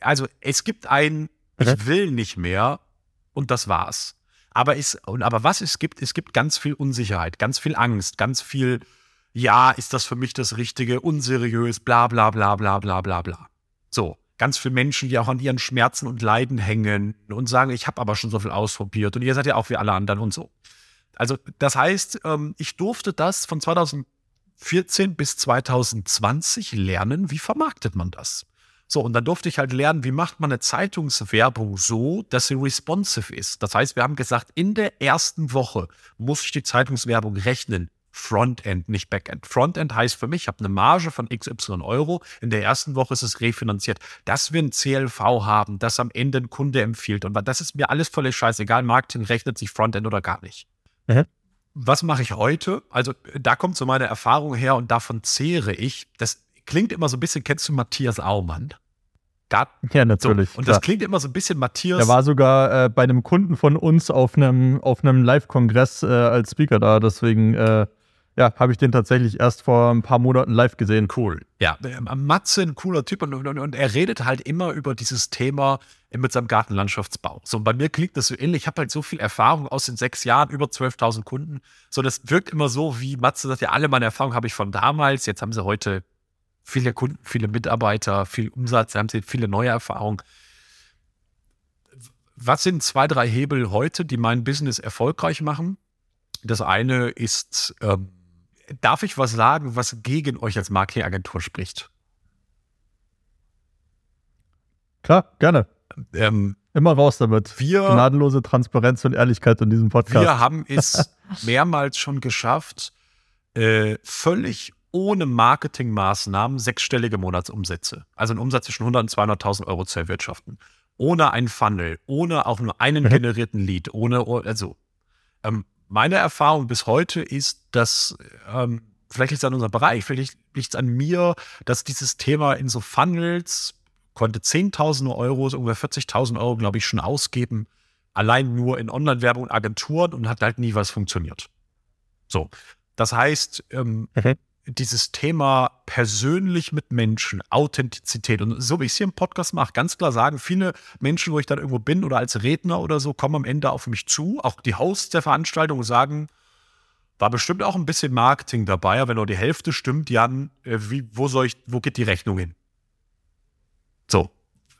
Speaker 2: also es gibt ein, ich will nicht mehr und das war's. Aber, ist, aber was es gibt, es gibt ganz viel Unsicherheit, ganz viel Angst, ganz viel, ja, ist das für mich das Richtige, unseriös, bla bla bla bla bla bla bla. So, ganz viele Menschen, die auch an ihren Schmerzen und Leiden hängen und sagen, ich habe aber schon so viel ausprobiert und ihr seid ja auch wie alle anderen und so. Also das heißt, ähm, ich durfte das von 2014 bis 2020 lernen, wie vermarktet man das. So, und dann durfte ich halt lernen, wie macht man eine Zeitungswerbung so, dass sie responsive ist. Das heißt, wir haben gesagt, in der ersten Woche muss ich die Zeitungswerbung rechnen. Frontend, nicht Backend. Frontend heißt für mich, ich habe eine Marge von XY Euro. In der ersten Woche ist es refinanziert. Dass wir ein CLV haben, das am Ende ein Kunde empfiehlt. Und das ist mir alles völlig scheißegal. Marketing rechnet sich Frontend oder gar nicht. Mhm. Was mache ich heute? Also da kommt so meine Erfahrung her und davon zehre ich. Das klingt immer so ein bisschen, kennst du Matthias Aumann?
Speaker 1: Gar, ja, natürlich.
Speaker 2: So, und klar. das klingt immer so ein bisschen Matthias.
Speaker 1: Er war sogar äh, bei einem Kunden von uns auf einem, auf einem Live-Kongress äh, als Speaker da. Deswegen äh, ja, habe ich den tatsächlich erst vor ein paar Monaten live gesehen.
Speaker 2: Cool. Ja, Matze, ein cooler Typ und, und, und, er redet halt immer über dieses Thema mit seinem Gartenlandschaftsbau. So, und bei mir klingt das so ähnlich. Ich habe halt so viel Erfahrung aus den sechs Jahren, über 12.000 Kunden. So, das wirkt immer so, wie Matze sagt, ja, alle meine Erfahrungen habe ich von damals. Jetzt haben sie heute viele Kunden, viele Mitarbeiter, viel Umsatz, haben sie viele neue Erfahrungen. Was sind zwei, drei Hebel heute, die mein Business erfolgreich machen? Das eine ist, ähm, darf ich was sagen, was gegen euch als Marketingagentur spricht?
Speaker 1: Klar, gerne. Ähm, Immer raus damit.
Speaker 2: Wir,
Speaker 1: Gnadenlose Transparenz und Ehrlichkeit in diesem Podcast.
Speaker 2: Wir haben es <laughs> mehrmals schon geschafft, äh, völlig ohne Marketingmaßnahmen sechsstellige Monatsumsätze, also einen Umsatz zwischen 100 und 200.000 Euro zu erwirtschaften. Ohne einen Funnel, ohne auch nur einen mhm. generierten Lead, ohne, also ähm, meine Erfahrung bis heute ist, dass ähm, vielleicht liegt es an unserem Bereich, vielleicht liegt es an mir, dass dieses Thema in so Funnels konnte 10.000 Euro, so ungefähr 40.000 Euro, glaube ich, schon ausgeben, allein nur in Online-Werbung und Agenturen und hat halt nie was funktioniert. So, das heißt, ähm, mhm dieses Thema persönlich mit Menschen, Authentizität und so wie ich es hier im Podcast mache, ganz klar sagen, viele Menschen, wo ich dann irgendwo bin oder als Redner oder so, kommen am Ende auf mich zu, auch die Hosts der Veranstaltung sagen, war bestimmt auch ein bisschen Marketing dabei, aber wenn nur die Hälfte stimmt, Jan, äh, wie, wo soll ich, wo geht die Rechnung hin? So,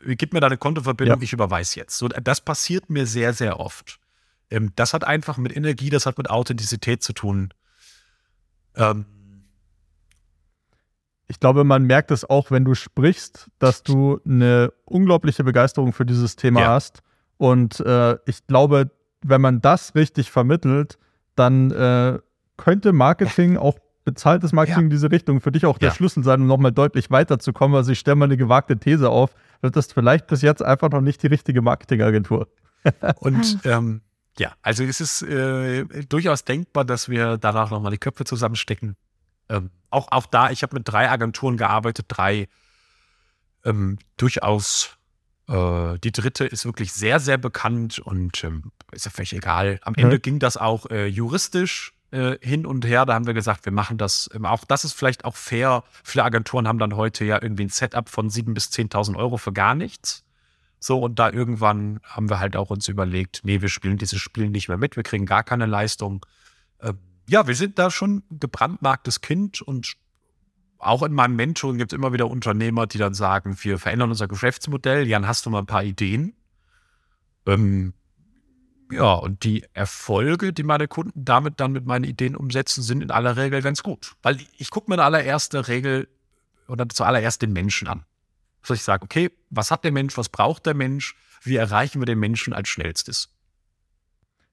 Speaker 2: gib mir deine Kontoverbindung, ja. ich überweise jetzt. So, das passiert mir sehr, sehr oft. Ähm, das hat einfach mit Energie, das hat mit Authentizität zu tun. Ähm,
Speaker 1: ich glaube, man merkt es auch, wenn du sprichst, dass du eine unglaubliche Begeisterung für dieses Thema ja. hast. Und äh, ich glaube, wenn man das richtig vermittelt, dann äh, könnte Marketing, auch bezahltes Marketing ja. in diese Richtung, für dich auch der ja. Schlüssel sein, um nochmal deutlich weiterzukommen. Also ich stelle mal eine gewagte These auf, wird das vielleicht bis jetzt einfach noch nicht die richtige Marketingagentur. <laughs>
Speaker 2: Und ähm, ja, also es ist äh, durchaus denkbar, dass wir danach nochmal die Köpfe zusammenstecken ähm, auch, auch da, ich habe mit drei Agenturen gearbeitet, drei ähm, durchaus. Äh, die dritte ist wirklich sehr, sehr bekannt und ähm, ist ja völlig egal. Am Ende ging das auch äh, juristisch äh, hin und her. Da haben wir gesagt, wir machen das. Ähm, auch das ist vielleicht auch fair. Viele Agenturen haben dann heute ja irgendwie ein Setup von 7.000 bis 10.000 Euro für gar nichts. So, und da irgendwann haben wir halt auch uns überlegt, nee, wir spielen dieses Spiel nicht mehr mit, wir kriegen gar keine Leistung. Ähm, ja, wir sind da schon gebrandmarktes Kind und auch in meinem Mentoring gibt es immer wieder Unternehmer, die dann sagen, wir verändern unser Geschäftsmodell. Jan, hast du mal ein paar Ideen? Ähm, ja, und die Erfolge, die meine Kunden damit dann mit meinen Ideen umsetzen, sind in aller Regel ganz gut. Weil ich gucke mir in allererster Regel oder zuallererst den Menschen an. Soll ich sagen, okay, was hat der Mensch, was braucht der Mensch, wie erreichen wir den Menschen als schnellstes?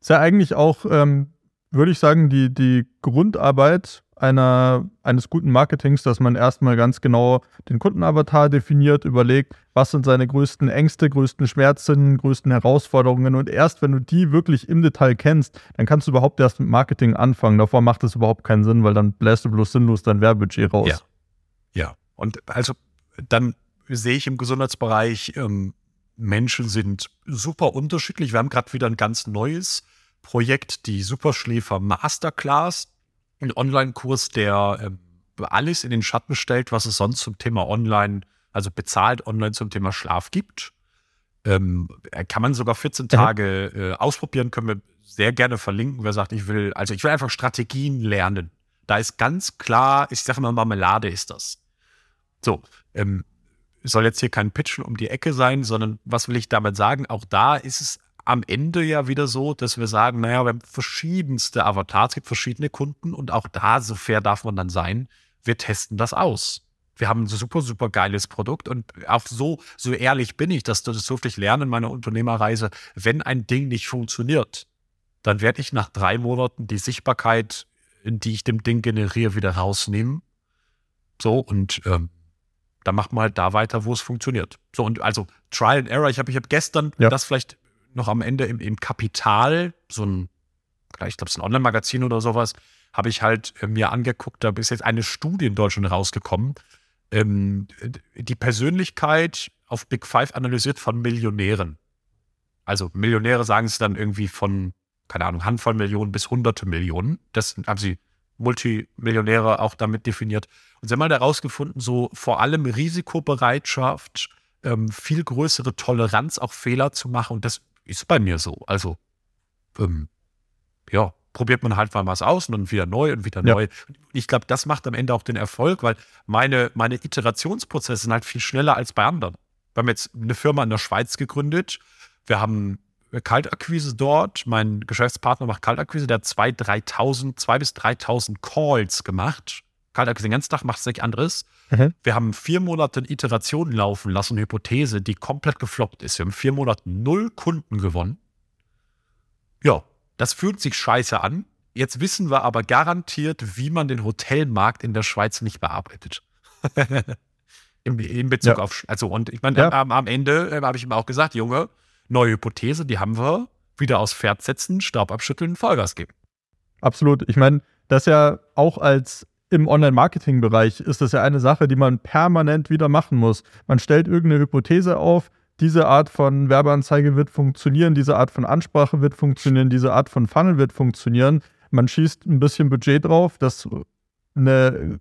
Speaker 1: Ist ja eigentlich auch ähm, würde ich sagen, die, die Grundarbeit einer, eines guten Marketings, dass man erstmal ganz genau den Kundenavatar definiert, überlegt, was sind seine größten Ängste, größten Schmerzen, größten Herausforderungen und erst wenn du die wirklich im Detail kennst, dann kannst du überhaupt erst mit Marketing anfangen. Davor macht es überhaupt keinen Sinn, weil dann bläst du bloß sinnlos dein Werbebudget raus.
Speaker 2: Ja. Ja. Und also dann sehe ich im Gesundheitsbereich, ähm, Menschen sind super unterschiedlich. Wir haben gerade wieder ein ganz neues Projekt die Superschläfer Masterclass, ein Online-Kurs, der äh, alles in den Schatten stellt, was es sonst zum Thema Online, also bezahlt online zum Thema Schlaf gibt. Ähm, kann man sogar 14 Tage äh, ausprobieren, können wir sehr gerne verlinken, wer sagt, ich will, also ich will einfach Strategien lernen. Da ist ganz klar, ich sage mal, Marmelade ist das. So, ähm, soll jetzt hier kein Pitchen um die Ecke sein, sondern was will ich damit sagen? Auch da ist es am Ende ja wieder so, dass wir sagen, naja, wir haben verschiedenste Avatars, es gibt verschiedene Kunden und auch da, so fair darf man dann sein, wir testen das aus. Wir haben ein super, super geiles Produkt und auch so, so ehrlich bin ich, dass das durfte ich lernen in meiner Unternehmerreise. Wenn ein Ding nicht funktioniert, dann werde ich nach drei Monaten die Sichtbarkeit, die ich dem Ding generiere, wieder rausnehmen. So und ähm, dann macht man halt da weiter, wo es funktioniert. So und also Trial and Error. Ich habe ich hab gestern ja. das vielleicht noch am Ende im, im Kapital, so ein, ich glaube, es ist ein Online-Magazin oder sowas, habe ich halt äh, mir angeguckt, da ist jetzt eine Studie in Deutschland rausgekommen, ähm, die Persönlichkeit auf Big Five analysiert von Millionären. Also Millionäre sagen es dann irgendwie von, keine Ahnung, Handvoll Millionen bis hunderte Millionen. Das haben sie Multimillionäre auch damit definiert. Und sie haben mal halt herausgefunden, so vor allem Risikobereitschaft, ähm, viel größere Toleranz, auch Fehler zu machen. Und das ist bei mir so. Also, ähm, ja, probiert man halt mal was aus und dann wieder neu und wieder ja. neu. Ich glaube, das macht am Ende auch den Erfolg, weil meine, meine Iterationsprozesse sind halt viel schneller als bei anderen. Wir haben jetzt eine Firma in der Schweiz gegründet. Wir haben Kaltakquise dort. Mein Geschäftspartner macht Kaltakquise. Der hat 2.000, 3.000, 2.000 bis 3.000 Calls gemacht. Kaltakquise den ganzen Tag macht es nichts anderes. Mhm. Wir haben vier Monate Iterationen laufen lassen, eine Hypothese, die komplett gefloppt ist. Wir haben vier Monate null Kunden gewonnen. Ja, das fühlt sich scheiße an. Jetzt wissen wir aber garantiert, wie man den Hotelmarkt in der Schweiz nicht bearbeitet. <laughs> in, in, Bezug ja. auf, also und ich meine, ja. am, am, Ende äh, habe ich ihm auch gesagt, Junge, neue Hypothese, die haben wir, wieder aus Pferd setzen, Staub abschütteln, Vollgas geben.
Speaker 1: Absolut. Ich meine, das ja auch als im Online-Marketing-Bereich ist das ja eine Sache, die man permanent wieder machen muss. Man stellt irgendeine Hypothese auf, diese Art von Werbeanzeige wird funktionieren, diese Art von Ansprache wird funktionieren, diese Art von Funnel wird funktionieren. Man schießt ein bisschen Budget drauf, das eine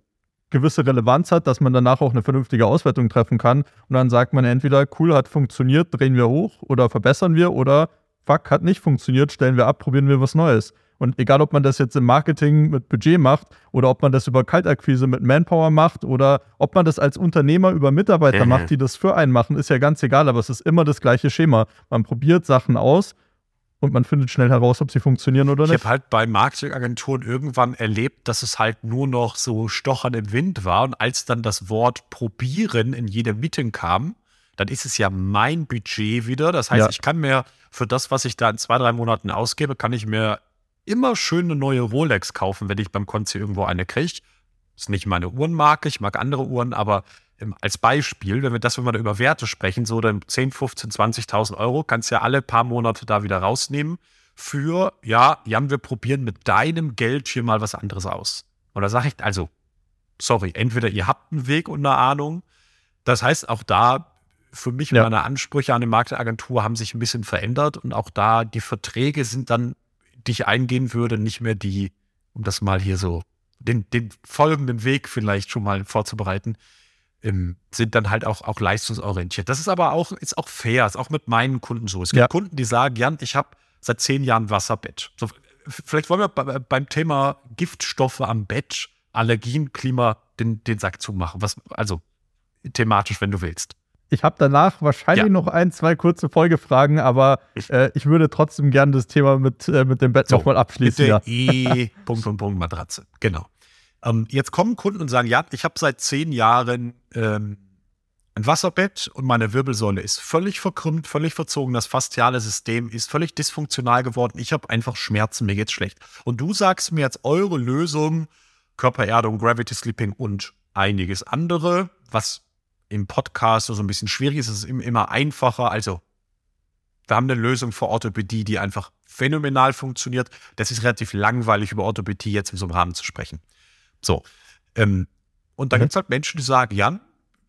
Speaker 1: gewisse Relevanz hat, dass man danach auch eine vernünftige Auswertung treffen kann. Und dann sagt man entweder, cool, hat funktioniert, drehen wir hoch oder verbessern wir oder fuck, hat nicht funktioniert, stellen wir ab, probieren wir was Neues. Und egal, ob man das jetzt im Marketing mit Budget macht oder ob man das über Kaltakquise mit Manpower macht oder ob man das als Unternehmer über Mitarbeiter mhm. macht, die das für einen machen, ist ja ganz egal, aber es ist immer das gleiche Schema. Man probiert Sachen aus und man findet schnell heraus, ob sie funktionieren oder
Speaker 2: nicht.
Speaker 1: Ich
Speaker 2: habe halt bei Marketingagenturen irgendwann erlebt, dass es halt nur noch so Stochern im Wind war und als dann das Wort probieren in jedem Meeting kam, dann ist es ja mein Budget wieder. Das heißt, ja. ich kann mir für das, was ich da in zwei, drei Monaten ausgebe, kann ich mir immer schön eine neue Rolex kaufen, wenn ich beim Konzi irgendwo eine kriege. Ist nicht meine Uhrenmarke, ich mag andere Uhren, aber ähm, als Beispiel, wenn wir das, wenn wir da über Werte sprechen, so dann 10, 15, 20.000 Euro, kannst du ja alle paar Monate da wieder rausnehmen für, ja, Jan, wir probieren mit deinem Geld hier mal was anderes aus. Und da sage ich, also, sorry, entweder ihr habt einen Weg und eine Ahnung. Das heißt, auch da für mich ja. meine Ansprüche an die Marktagentur haben sich ein bisschen verändert und auch da die Verträge sind dann die ich eingehen würde, nicht mehr die, um das mal hier so, den, den folgenden Weg vielleicht schon mal vorzubereiten, ähm, sind dann halt auch, auch leistungsorientiert. Das ist aber auch, ist auch fair, ist auch mit meinen Kunden so. Es gibt ja. Kunden, die sagen, Jan, ich habe seit zehn Jahren Wasserbett. So, vielleicht wollen wir bei, beim Thema Giftstoffe am Bett, Allergien, Klima den, den Sack zumachen. Was, also thematisch, wenn du willst.
Speaker 1: Ich habe danach wahrscheinlich ja. noch ein, zwei kurze Folgefragen, aber äh, ich würde trotzdem gerne das Thema mit, äh, mit dem Bett so, nochmal abschließen.
Speaker 2: Bitte ja. E, Punkt, Punkt, Punkt, Matratze. Genau. Ähm, jetzt kommen Kunden und sagen, ja, ich habe seit zehn Jahren ähm, ein Wasserbett und meine Wirbelsäule ist völlig verkrümmt, völlig verzogen. Das fasziale System ist völlig dysfunktional geworden. Ich habe einfach Schmerzen, mir geht's schlecht. Und du sagst mir jetzt eure Lösung, Körpererdung, Gravity Sleeping und einiges andere, was im Podcast so ein bisschen schwierig ist. Es ist immer einfacher. Also, wir haben eine Lösung für Orthopädie, die einfach phänomenal funktioniert. Das ist relativ langweilig, über Orthopädie jetzt in so einem Rahmen zu sprechen. So. Ähm, und da mhm. gibt es halt Menschen, die sagen, Jan,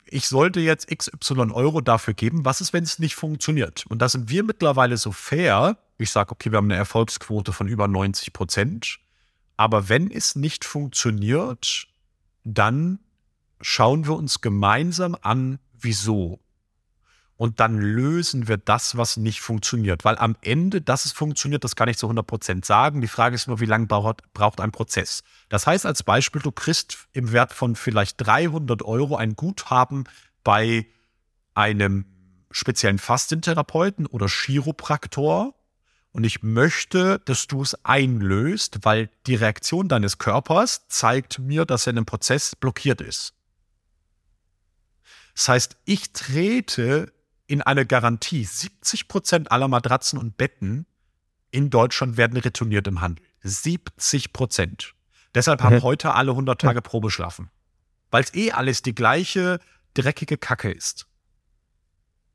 Speaker 2: ich sollte jetzt XY Euro dafür geben. Was ist, wenn es nicht funktioniert? Und da sind wir mittlerweile so fair. Ich sage, okay, wir haben eine Erfolgsquote von über 90 Prozent. Aber wenn es nicht funktioniert, dann schauen wir uns gemeinsam an, wieso. und dann lösen wir das, was nicht funktioniert. Weil am Ende, dass es funktioniert, das kann ich zu 100 Prozent sagen. Die Frage ist nur, wie lange braucht, braucht ein Prozess? Das heißt als Beispiel, du kriegst im Wert von vielleicht 300 Euro ein Guthaben bei einem speziellen Fastentherapeuten oder Chiropraktor. Und ich möchte, dass du es einlöst, weil die Reaktion deines Körpers zeigt mir, dass er in einem Prozess blockiert ist. Das heißt, ich trete in eine Garantie. 70 Prozent aller Matratzen und Betten in Deutschland werden retourniert im Handel. 70 Prozent. Deshalb haben mhm. heute alle 100 Tage Probe schlafen. Weil es eh alles die gleiche dreckige Kacke ist.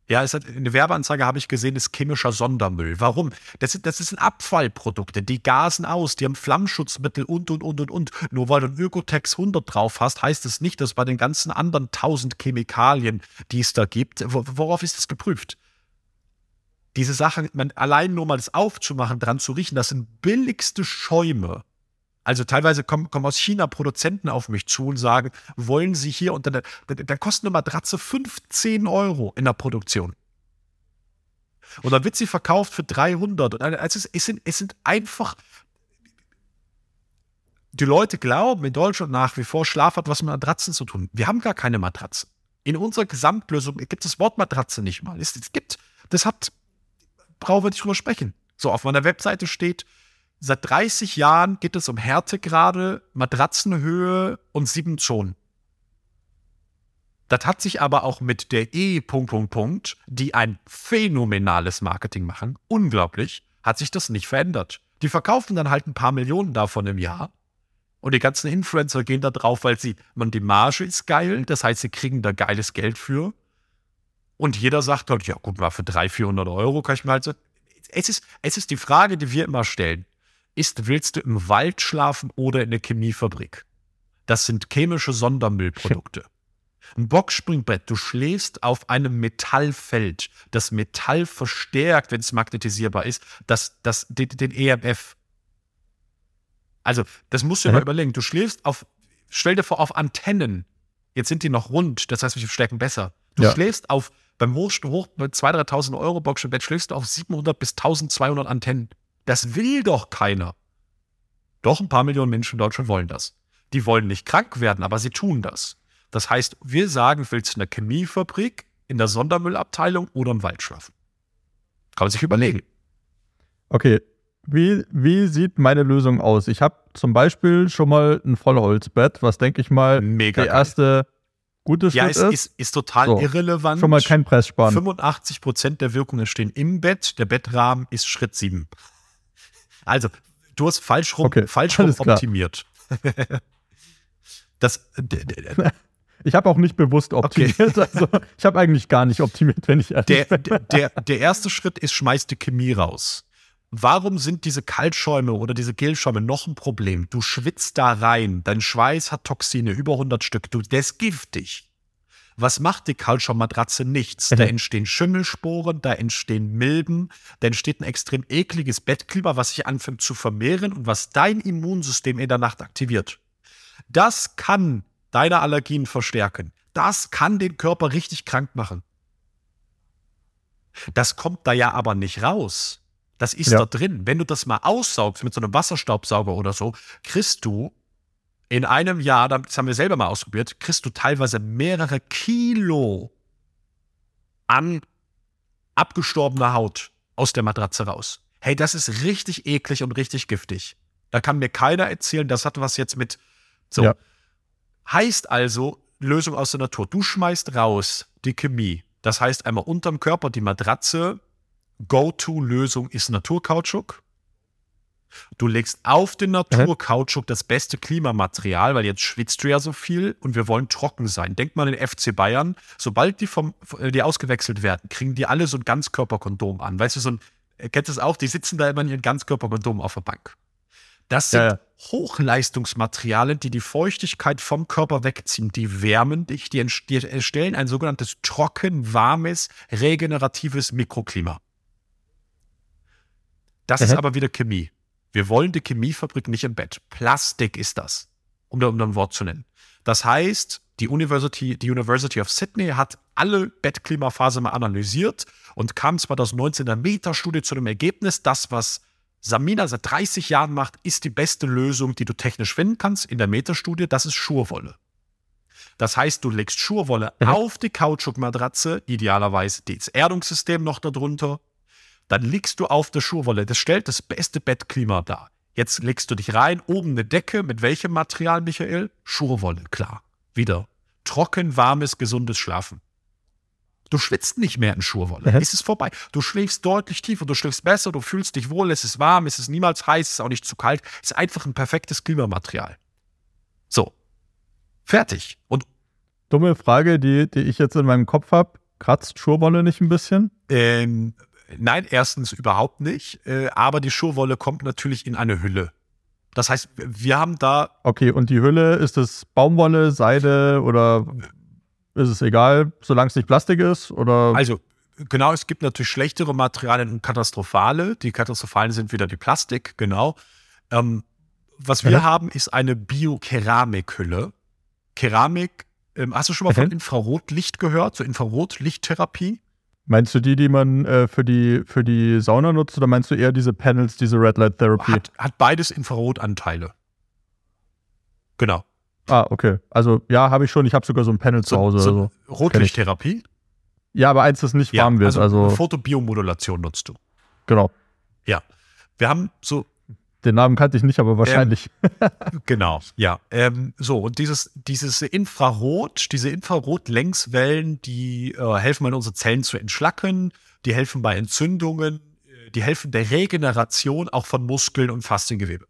Speaker 2: Ja, es hat, eine Werbeanzeige habe ich gesehen, ist chemischer Sondermüll. Warum? Das, das sind Abfallprodukte, die gasen aus, die haben Flammschutzmittel und, und, und, und, und. Nur weil du ein Ökotex 100 drauf hast, heißt es das nicht, dass bei den ganzen anderen 1000 Chemikalien, die es da gibt, worauf ist das geprüft? Diese Sachen, man, allein nur mal das aufzumachen, dran zu riechen, das sind billigste Schäume. Also teilweise kommen, kommen aus China Produzenten auf mich zu und sagen, wollen sie hier und dann, dann, dann kostet eine Matratze 15 Euro in der Produktion. Und dann wird sie verkauft für 300. Und also es, es, sind, es sind einfach, die Leute glauben in Deutschland nach wie vor, Schlaf hat was mit Matratzen zu tun. Wir haben gar keine Matratzen. In unserer Gesamtlösung gibt es das Wort Matratze nicht mal. Es, es gibt, das hat, brauchen wir nicht drüber sprechen. So, auf meiner Webseite steht, Seit 30 Jahren geht es um Härtegrade, Matratzenhöhe und sieben Zonen. Das hat sich aber auch mit der E. Punkt, Punkt, Punkt, die ein phänomenales Marketing machen, unglaublich, hat sich das nicht verändert. Die verkaufen dann halt ein paar Millionen davon im Jahr. Und die ganzen Influencer gehen da drauf, weil sie, man, die Marge ist geil, das heißt, sie kriegen da geiles Geld für. Und jeder sagt halt, ja, gut, mal für 300, 400 Euro kann ich mir halt so. Es ist, es ist die Frage, die wir immer stellen ist, willst du im Wald schlafen oder in der Chemiefabrik? Das sind chemische Sondermüllprodukte. <laughs> Ein Boxspringbett, du schläfst auf einem Metallfeld. Das Metall verstärkt, wenn es magnetisierbar ist, das, das, den, den EMF. Also, das musst du dir mhm. mal überlegen. Du schläfst auf, stell dir vor, auf Antennen. Jetzt sind die noch rund, das heißt, wir stärken besser. Du ja. schläfst auf, beim Hoch, Hoch 2.000, 3.000 Euro Boxspringbett schläfst du auf 700 bis 1.200 Antennen. Das will doch keiner. Doch ein paar Millionen Menschen in Deutschland wollen das. Die wollen nicht krank werden, aber sie tun das. Das heißt, wir sagen, willst du in der Chemiefabrik, in der Sondermüllabteilung oder im Wald schlafen? Kann man sich überlegen.
Speaker 1: Okay, wie, wie sieht meine Lösung aus? Ich habe zum Beispiel schon mal ein Vollholzbett, was denke ich mal Mega der erste gute Schritt
Speaker 2: ja, ist. Ja, ist, ist total so, irrelevant.
Speaker 1: Schon mal kein Presssparen.
Speaker 2: 85 Prozent der Wirkungen stehen im Bett. Der Bettrahmen ist Schritt 7. Also, du hast falsch rum, okay, falsch rum optimiert. das. <laughs>
Speaker 1: Ich habe auch nicht bewusst optimiert. Okay. <laughs> Also ich habe eigentlich gar nicht optimiert, wenn ich
Speaker 2: ehrlich der, bin. Der, der erste Schritt ist, schmeiß die Chemie raus. Warum sind diese Kaltschäume oder diese Gelschäume noch ein Problem? Du schwitzt da rein, dein Schweiß hat Toxine, über 100 Stück, du, der ist giftig. Was macht die Kaltschaummatratze? Nichts. Mhm. Da entstehen Schimmelsporen, da entstehen Milben, da entsteht ein extrem ekliges Bettklima, was sich anfängt zu vermehren und was dein Immunsystem in der Nacht aktiviert. Das kann deine Allergien verstärken. Das kann den Körper richtig krank machen. Das kommt da ja aber nicht raus. Das ist ja. da drin. Wenn du das mal aussaugst mit so einem Wasserstaubsauger oder so, kriegst du in einem Jahr, das haben wir selber mal ausprobiert, kriegst du teilweise mehrere Kilo an abgestorbener Haut aus der Matratze raus. Hey, das ist richtig eklig und richtig giftig. Da kann mir keiner erzählen, das hat was jetzt mit. So. Ja. Heißt also, Lösung aus der Natur. Du schmeißt raus die Chemie. Das heißt einmal unterm Körper die Matratze. Go-To-Lösung ist Naturkautschuk. Du legst auf den Naturkautschuk das beste Klimamaterial, weil jetzt schwitzt du ja so viel und wir wollen trocken sein. Denk mal an den FC Bayern. Sobald die, vom, äh, die ausgewechselt werden, kriegen die alle so ein Ganzkörperkondom an. Weißt du, so ein, äh, kennst du es auch? Die sitzen da immer in ihren Ganzkörperkondom auf der Bank. Das sind ja, ja. Hochleistungsmaterialien, die die Feuchtigkeit vom Körper wegziehen. Die wärmen dich, die, die erstellen ein sogenanntes trocken, warmes, regeneratives Mikroklima. Das mhm. ist aber wieder Chemie. Wir wollen die Chemiefabrik nicht im Bett. Plastik ist das, um da um ein Wort zu nennen. Das heißt, Die University, die University of Sydney hat alle Bettklimaphasen mal analysiert und kam 2019 in der Metastudie zu dem Ergebnis, das, was Samina seit 30 Jahren macht, ist die beste Lösung, die du technisch finden kannst in der Metastudie, das ist Schurwolle. Das heißt, du legst Schurwolle mhm. auf die Kautschukmatratze, idealerweise das Erdungssystem noch darunter. Dann legst du auf der Schurwolle. Das stellt das beste Bettklima dar. Jetzt legst du dich rein, oben eine Decke. Mit welchem Material, Michael? Schurwolle, klar. Wieder. Trocken, warmes, gesundes Schlafen. Du schwitzt nicht mehr in Schurwolle. Mhm. Es ist vorbei. Du schläfst deutlich tiefer, du schläfst besser, du fühlst dich wohl, es ist warm, es ist niemals heiß, es ist auch nicht zu kalt. Es ist einfach ein perfektes Klimamaterial. So. Fertig. Und
Speaker 1: Dumme Frage, die, die ich jetzt in meinem Kopf habe. Kratzt Schurwolle nicht ein bisschen?
Speaker 2: Ähm, nein, erstens überhaupt nicht. Äh, aber die Schurwolle kommt natürlich in eine Hülle. Das heißt, wir haben da.
Speaker 1: Okay, und die Hülle, ist es Baumwolle, Seide oder ist es egal, solange es nicht Plastik ist? Oder?
Speaker 2: Also, genau, es gibt natürlich schlechtere Materialien und katastrophale. Die katastrophalen sind wieder die Plastik, genau. Ähm, was wir ja. haben, ist eine Biokeramikhülle. Keramik, ähm, hast du schon mal von Infrarotlicht gehört, so Infrarotlichttherapie?
Speaker 1: Meinst du die, die man äh, für, die, für die Sauna nutzt, oder meinst du eher diese Panels, diese Red Light Therapy?
Speaker 2: Hat, hat beides Infrarotanteile. Genau.
Speaker 1: Ah, okay. Also ja, habe ich schon. Ich habe sogar so ein Panel so, zu Hause. So
Speaker 2: also. Rotlichttherapie?
Speaker 1: Ja, aber eins, das nicht ja, warm wird. Also, also
Speaker 2: Fotobiomodulation nutzt du.
Speaker 1: Genau.
Speaker 2: Ja. Wir haben so.
Speaker 1: Den Namen kannte ich nicht, aber wahrscheinlich.
Speaker 2: Ähm, <laughs> genau, ja. Ähm, so, und dieses, dieses Infrarot, diese Infrarot-Längswellen, die äh, helfen bei unsere Zellen zu entschlacken, die helfen bei Entzündungen, äh, die helfen der Regeneration auch von Muskeln und Fasziengewebe.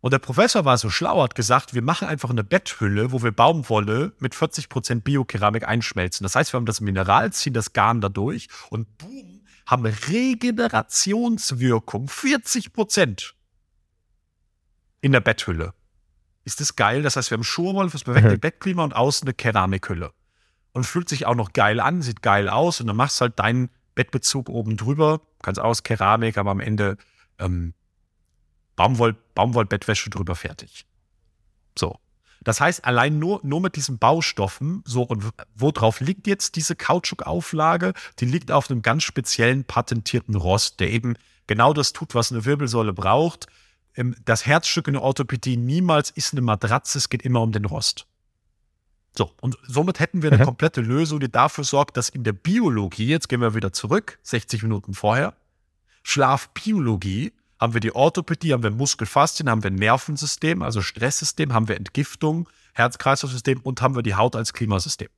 Speaker 2: Und der Professor war so schlau, hat gesagt, wir machen einfach eine Betthülle, wo wir Baumwolle mit 40% Biokeramik einschmelzen. Das heißt, wir haben das Mineral, ziehen das Garn dadurch und boom, haben Regenerationswirkung 40% in der Betthülle. Ist das geil? Das heißt, wir haben Schurwolle fürs perfekte mhm. Bettklima und außen eine Keramikhülle. Und fühlt sich auch noch geil an, sieht geil aus und dann machst du halt deinen Bettbezug oben drüber, kannst aus Keramik, aber am Ende ähm, Baumwoll, Baumwollbettwäsche drüber fertig. So. Das heißt, allein nur, nur mit diesen Baustoffen, so, und worauf liegt jetzt diese Kautschukauflage? Die liegt auf einem ganz speziellen patentierten Rost, der eben genau das tut, was eine Wirbelsäule braucht. Das Herzstück in der Orthopädie niemals ist eine Matratze, es geht immer um den Rost. So, und somit hätten wir eine komplette Lösung, die dafür sorgt, dass in der Biologie, jetzt gehen wir wieder zurück, 60 Minuten vorher, Schlafbiologie haben wir die Orthopädie, haben wir Muskelfaszien, haben wir Nervensystem, also Stresssystem, haben wir Entgiftung, Herz-Kreislauf-System und haben wir die Haut als Klimasystem.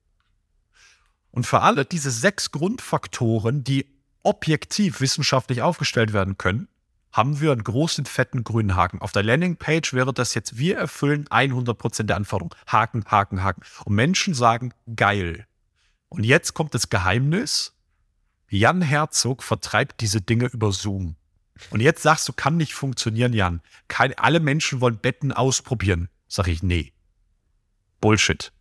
Speaker 2: Und für alle diese sechs Grundfaktoren, die objektiv wissenschaftlich aufgestellt werden können, haben wir einen großen fetten grünen Haken. Auf der Landingpage wäre das jetzt, wir erfüllen 100% der Anforderungen. Haken, Haken, Haken. Und Menschen sagen, geil. Und jetzt kommt das Geheimnis. Jan Herzog vertreibt diese Dinge über Zoom. Und jetzt sagst du, kann nicht funktionieren, Jan. Keine, alle Menschen wollen Betten ausprobieren. Sag ich, nee. Bullshit.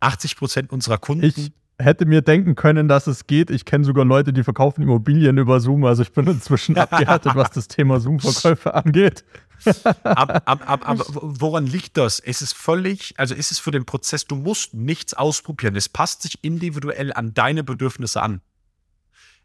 Speaker 2: 80 Prozent unserer Kunden.
Speaker 1: Ich hätte mir denken können, dass es geht. Ich kenne sogar Leute, die verkaufen Immobilien über Zoom. Also ich bin inzwischen <laughs> abgehärtet, was das Thema Zoom-Verkäufe angeht.
Speaker 2: aber, aber, aber, aber <laughs> woran liegt das? Es ist völlig, also ist es für den Prozess, du musst nichts ausprobieren. Es passt sich individuell an deine Bedürfnisse an.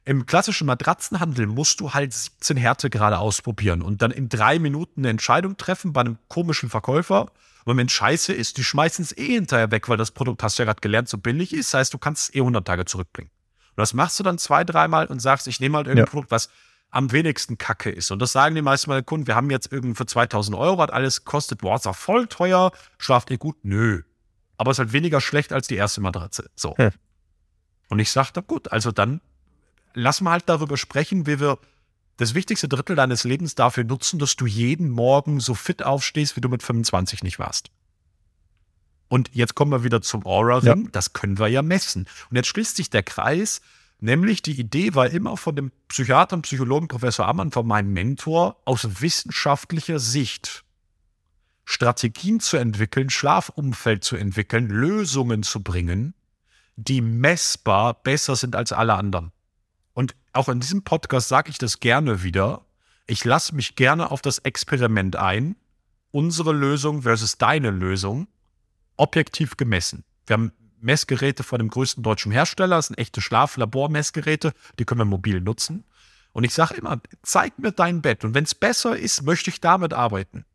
Speaker 2: Im klassischen Matratzenhandel musst du halt 17 Härtegrade ausprobieren und dann in drei Minuten eine Entscheidung treffen bei einem komischen Verkäufer. Und wenn scheiße ist, die schmeißen es eh hinterher weg, weil das Produkt, hast du ja gerade gelernt, so billig ist. Das heißt, du kannst es eh 100 Tage zurückbringen. Und das machst du dann zwei, dreimal und sagst, ich nehme halt irgendein ja. Produkt, was am wenigsten kacke ist. Und das sagen die meisten meiner Kunden, wir haben jetzt irgendwie für 2000 Euro, hat alles kostet, boah, ist voll teuer, schlaft ihr gut? Nö. Aber es ist halt weniger schlecht als die erste Matratze. So. Hm. Und ich sagte, gut, also dann lass mal halt darüber sprechen, wie wir das wichtigste Drittel deines Lebens dafür nutzen, dass du jeden Morgen so fit aufstehst, wie du mit 25 nicht warst. Und jetzt kommen wir wieder zum Aura-Ring. Ja. Das können wir ja messen. Und jetzt schließt sich der Kreis, nämlich die Idee war immer von dem Psychiater und Psychologen Professor Ammann, von meinem Mentor, aus wissenschaftlicher Sicht Strategien zu entwickeln, Schlafumfeld zu entwickeln, Lösungen zu bringen, die messbar besser sind als alle anderen. Und auch in diesem Podcast sage ich das gerne wieder. Ich lasse mich gerne auf das Experiment ein. Unsere Lösung versus deine Lösung. objektiv gemessen. Wir haben Messgeräte von dem größten deutschen Hersteller, das sind echte Schlaflabor-Messgeräte, die können wir mobil nutzen. Und ich sage immer, zeig mir dein Bett und wenn es besser ist, möchte ich damit arbeiten.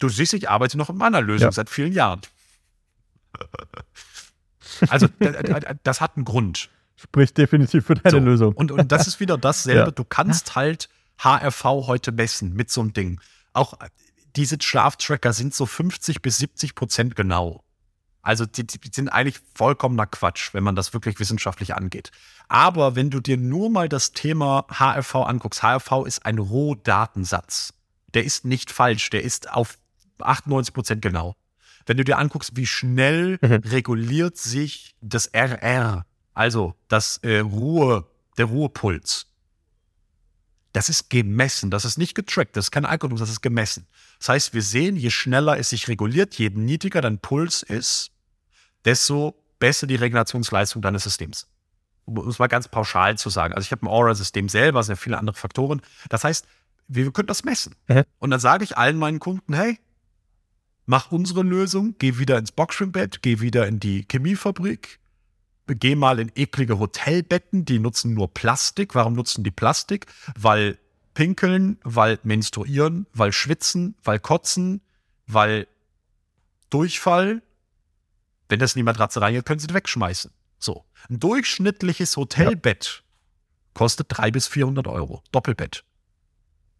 Speaker 2: Du siehst, ich arbeite noch in meiner Lösung ja. seit vielen Jahren. <laughs> Also, das hat einen Grund.
Speaker 1: Spricht definitiv für deine so. Lösung.
Speaker 2: Und, und das ist wieder dasselbe. Ja. Du kannst halt HRV heute messen mit so einem Ding. Auch diese Schlaftracker sind so 50 bis 70 Prozent genau. Also die, die, sind eigentlich vollkommener Quatsch, wenn man das wirklich wissenschaftlich angeht. Aber wenn du dir nur mal das Thema HRV anguckst, HRV ist ein Rohdatensatz. Der ist nicht falsch, der ist auf 98 Prozent genau. Wenn du dir anguckst, wie schnell mhm. reguliert sich das RR, also das äh, Ruhe, der Ruhepuls. Das ist gemessen, das ist nicht getrackt, das ist kein Algorithmus, das ist gemessen. Das heißt, wir sehen, je schneller es sich reguliert, je niedriger dein Puls ist, desto besser die Regulationsleistung deines Systems. Um es mal ganz pauschal zu sagen. Also ich habe ein Aura-System selber, sehr viele andere Faktoren. Das heißt, wir können das messen. Mhm. Und dann sage ich allen meinen Kunden, hey, mach unsere Lösung, geh wieder ins Boxschwimmbett, geh wieder in die Chemiefabrik, geh mal in eklige Hotelbetten, die nutzen nur Plastik. Warum nutzen die Plastik? Weil pinkeln, weil menstruieren, weil schwitzen, weil kotzen, weil Durchfall. Wenn das in die Matratze reingeht, können sie es wegschmeißen. So. Ein durchschnittliches Hotelbett ja. kostet 300 bis 400 Euro. Doppelbett.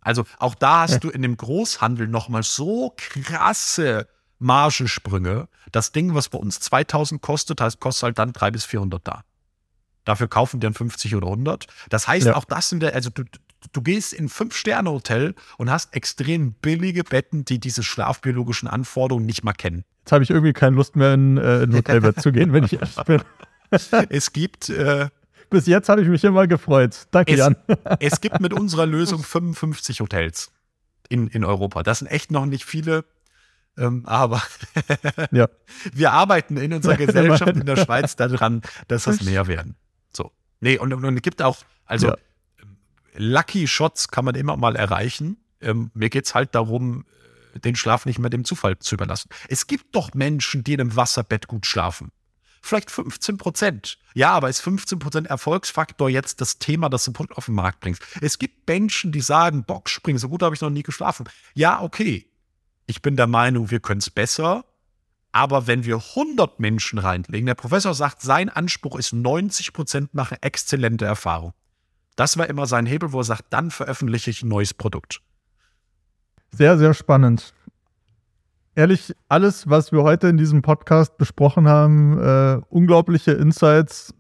Speaker 2: Also auch da hast du in dem Großhandel nochmal so krasse Margensprünge. Das Ding, was bei uns 2000 kostet, heißt, kostet halt dann 300 bis 400 da. Dafür kaufen die dann 50 oder 100. Das heißt, ja. auch das sind der, also du, du gehst in ein Fünf-Sterne-Hotel und hast extrem billige Betten, die diese schlafbiologischen Anforderungen nicht mal kennen.
Speaker 1: Jetzt habe ich irgendwie keine Lust mehr, in, äh, in ein Hotelbett <laughs> zu gehen, wenn ich ehrlich bin.
Speaker 2: es gibt. Äh,
Speaker 1: Bis jetzt habe ich mich immer gefreut. Danke,
Speaker 2: es,
Speaker 1: Jan. <laughs>
Speaker 2: es gibt mit unserer Lösung 55 Hotels in, in Europa. Das sind echt noch nicht viele. Ähm, aber <laughs> ja. wir arbeiten in unserer Gesellschaft in der Schweiz daran, dass das mehr werden. So. Nee, und, und es gibt auch, also ja. Lucky Shots kann man immer mal erreichen. Ähm, mir geht es halt darum, äh, den Schlaf nicht mehr dem Zufall zu überlassen. Es gibt doch Menschen, die in einem Wasserbett gut schlafen. Vielleicht 15 Prozent. Ja, aber ist 15 Prozent Erfolgsfaktor jetzt das Thema, das du auf den Markt bringst? Es gibt Menschen, die sagen, Boxspringen, so gut habe ich noch nie geschlafen. Ja, okay. Ich bin der Meinung, wir können es besser. Aber wenn wir 100 Menschen reinlegen, der Professor sagt, sein Anspruch ist 90 Prozent machen exzellente Erfahrung. Das war immer sein Hebel, wo er sagt, dann veröffentliche ich ein neues Produkt.
Speaker 1: Sehr, sehr spannend. Ehrlich, alles, was wir heute in diesem Podcast besprochen haben, äh, unglaubliche Insights.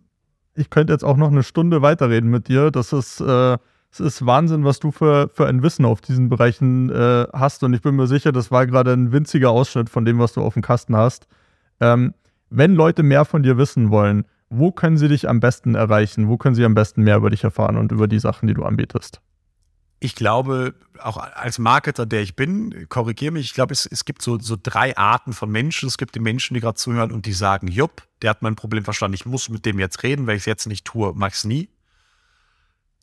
Speaker 1: Ich könnte jetzt auch noch eine Stunde weiterreden mit dir. Das ist, äh, das ist Wahnsinn, was du für, für ein Wissen auf diesen Bereichen äh, hast. Und ich bin mir sicher, das war gerade ein winziger Ausschnitt von dem, was du auf dem Kasten hast. Ähm, wenn Leute mehr von dir wissen wollen, wo können sie dich am besten erreichen? Wo können sie am besten mehr über dich erfahren und über die Sachen, die du anbietest?
Speaker 2: Ich glaube, auch als Marketer, der ich bin, korrigiere mich, ich glaube, es, es gibt so, so drei Arten von Menschen. Es gibt die Menschen, die gerade zuhören und die sagen, jupp, der hat mein Problem verstanden, ich muss mit dem jetzt reden, weil ich es jetzt nicht tue, mag es nie.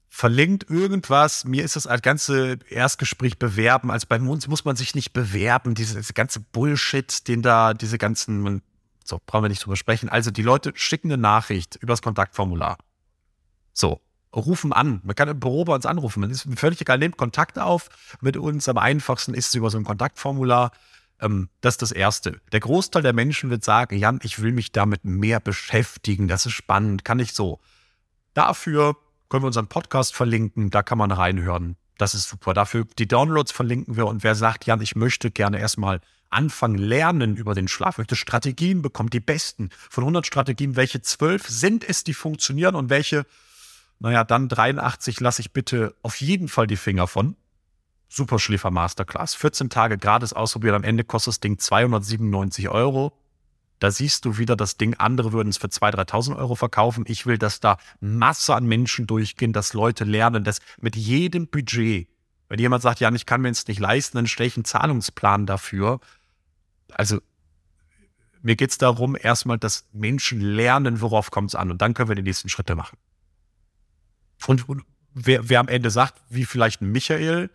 Speaker 2: Verlinkt irgendwas, mir ist das ganze Erstgespräch bewerben, als bei uns muss man sich nicht bewerben, diese, diese ganze Bullshit, den da, diese ganzen, so, brauchen wir nicht drüber sprechen. Also die Leute schicken eine Nachricht übers Kontaktformular. So, rufen an. Man kann im Büro bei uns anrufen. Man ist völlig egal, nehmt Kontakt auf mit uns. Am einfachsten ist es über so ein Kontaktformular. Ähm, das ist das Erste. Der Großteil der Menschen wird sagen, Jan, ich will mich damit mehr beschäftigen. Das ist spannend. Kann ich so. Dafür können wir unseren Podcast verlinken. Da kann man reinhören. Das ist super. Dafür die Downloads verlinken wir. Und wer sagt, Jan, ich möchte gerne erstmal anfangen, lernen über den Schlaf, möchte Strategien bekommen, die besten von 100 Strategien, welche 12 sind es, die funktionieren und welche, naja, dann 83 lasse ich bitte auf jeden Fall die Finger von. Superschläfer Masterclass. 14 Tage gratis ausprobiert. Am Ende kostet das Ding 297 Euro. Da siehst du wieder das Ding. Andere würden es für 2.000, 3.000 Euro verkaufen. Ich will, dass da Masse an Menschen durchgehen, dass Leute lernen, dass mit jedem Budget, wenn jemand sagt, ja, ich kann mir es nicht leisten, dann stelle ich einen Zahlungsplan dafür also mir geht es darum, erstmal, dass Menschen lernen, worauf kommt es an. Und dann können wir die nächsten Schritte machen. Und, wer, wer, am Ende sagt, wie vielleicht ein Michael,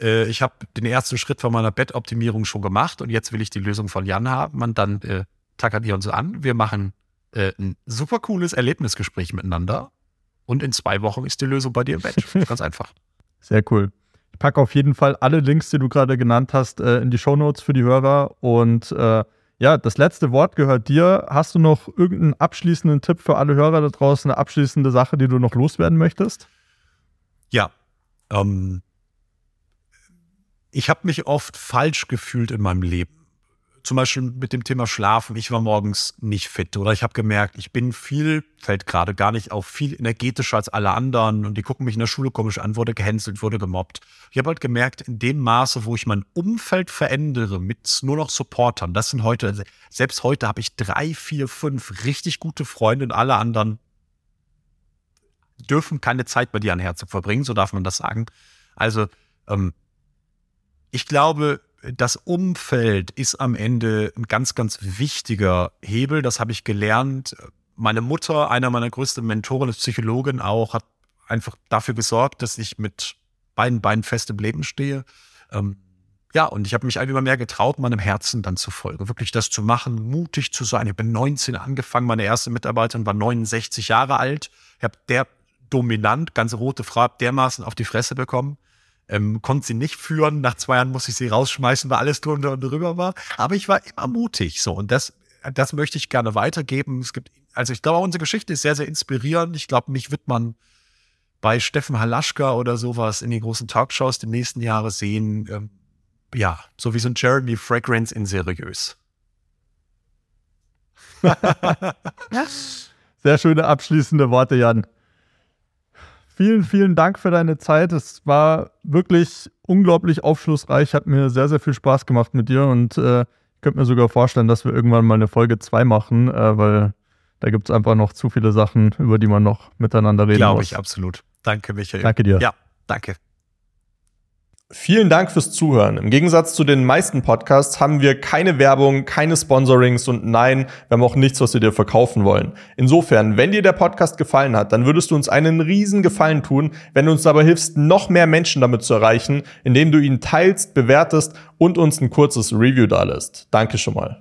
Speaker 2: äh, ich habe den ersten Schritt von meiner Bettoptimierung schon gemacht und jetzt will ich die Lösung von Jan haben. Und dann äh, tackern ihr uns an. Wir machen äh, ein super cooles Erlebnisgespräch miteinander. Und in zwei Wochen ist die Lösung bei dir im Bett. <laughs> Ganz einfach.
Speaker 1: Sehr cool. Ich packe auf jeden Fall alle Links, die du gerade genannt hast, äh, in die Shownotes für die Hörer. Und äh, ja, das letzte Wort gehört dir. Hast du noch irgendeinen abschließenden Tipp für alle Hörer da draußen, eine abschließende Sache, die du noch loswerden möchtest?
Speaker 2: Ja. Ähm, ich habe mich oft falsch gefühlt in meinem Leben. Zum Beispiel mit dem Thema Schlafen. Ich war morgens nicht fit oder ich habe gemerkt, ich bin viel, fällt gerade gar nicht auf, viel energetischer als alle anderen und die gucken mich in der Schule komisch an, wurde gehänselt, wurde gemobbt. Ich habe halt gemerkt, in dem Maße, wo ich mein Umfeld verändere mit nur noch Supportern, das sind heute, selbst heute habe ich drei, vier, fünf richtig gute Freunde und alle anderen dürfen keine Zeit bei dir an Herzen verbringen, so darf man das sagen. Also, ähm, ich glaube, das Umfeld ist am Ende ein ganz, ganz wichtiger Hebel. Das habe ich gelernt. Meine Mutter, einer meiner größten Mentoren, ist Psychologin auch, hat einfach dafür gesorgt, dass ich mit beiden Beinen fest im Leben stehe. Ähm, ja, und ich habe mich einfach immer mehr getraut, meinem Herzen dann zu folgen. Wirklich das zu machen, mutig zu sein. Ich bin 19 angefangen, meine erste Mitarbeiterin war 69 Jahre alt. Ich habe der dominant, ganz rote Frau, dermaßen auf die Fresse bekommen ähm, konnte sie nicht führen. Nach zwei Jahren musste ich sie rausschmeißen, weil alles drunter und drüber war. Aber ich war immer mutig so und das, das möchte ich gerne weitergeben. Es gibt, also ich glaube, unsere Geschichte ist sehr, sehr inspirierend. Ich glaube, mich wird man bei Steffen Halaschka oder sowas in den großen Talkshows die nächsten Jahre sehen. Ähm, ja, so wie so ein Jeremy Fragrance in seriös. <laughs>
Speaker 1: Sehr schöne abschließende Worte, Jan vielen, vielen Dank für deine Zeit. Es war wirklich unglaublich aufschlussreich. Hat mir sehr, sehr viel Spaß gemacht mit dir und äh, ich könnte mir sogar vorstellen, dass wir irgendwann mal eine Folge 2 machen, äh, weil da gibt es einfach noch zu viele Sachen, über die man noch miteinander reden
Speaker 2: Glaube muss. Glaube ich, absolut. Danke, Michael.
Speaker 1: Danke dir.
Speaker 2: Ja, danke.
Speaker 1: Vielen Dank fürs Zuhören. Im Gegensatz zu den meisten Podcasts haben wir keine Werbung, keine Sponsorings und nein, wir haben auch nichts, was wir dir verkaufen wollen. Insofern, wenn dir der Podcast gefallen hat, dann würdest du uns einen riesen Gefallen tun, wenn du uns dabei hilfst, noch mehr Menschen damit zu erreichen, indem du ihn teilst, bewertest und uns ein kurzes Review dalässt. Danke schon mal.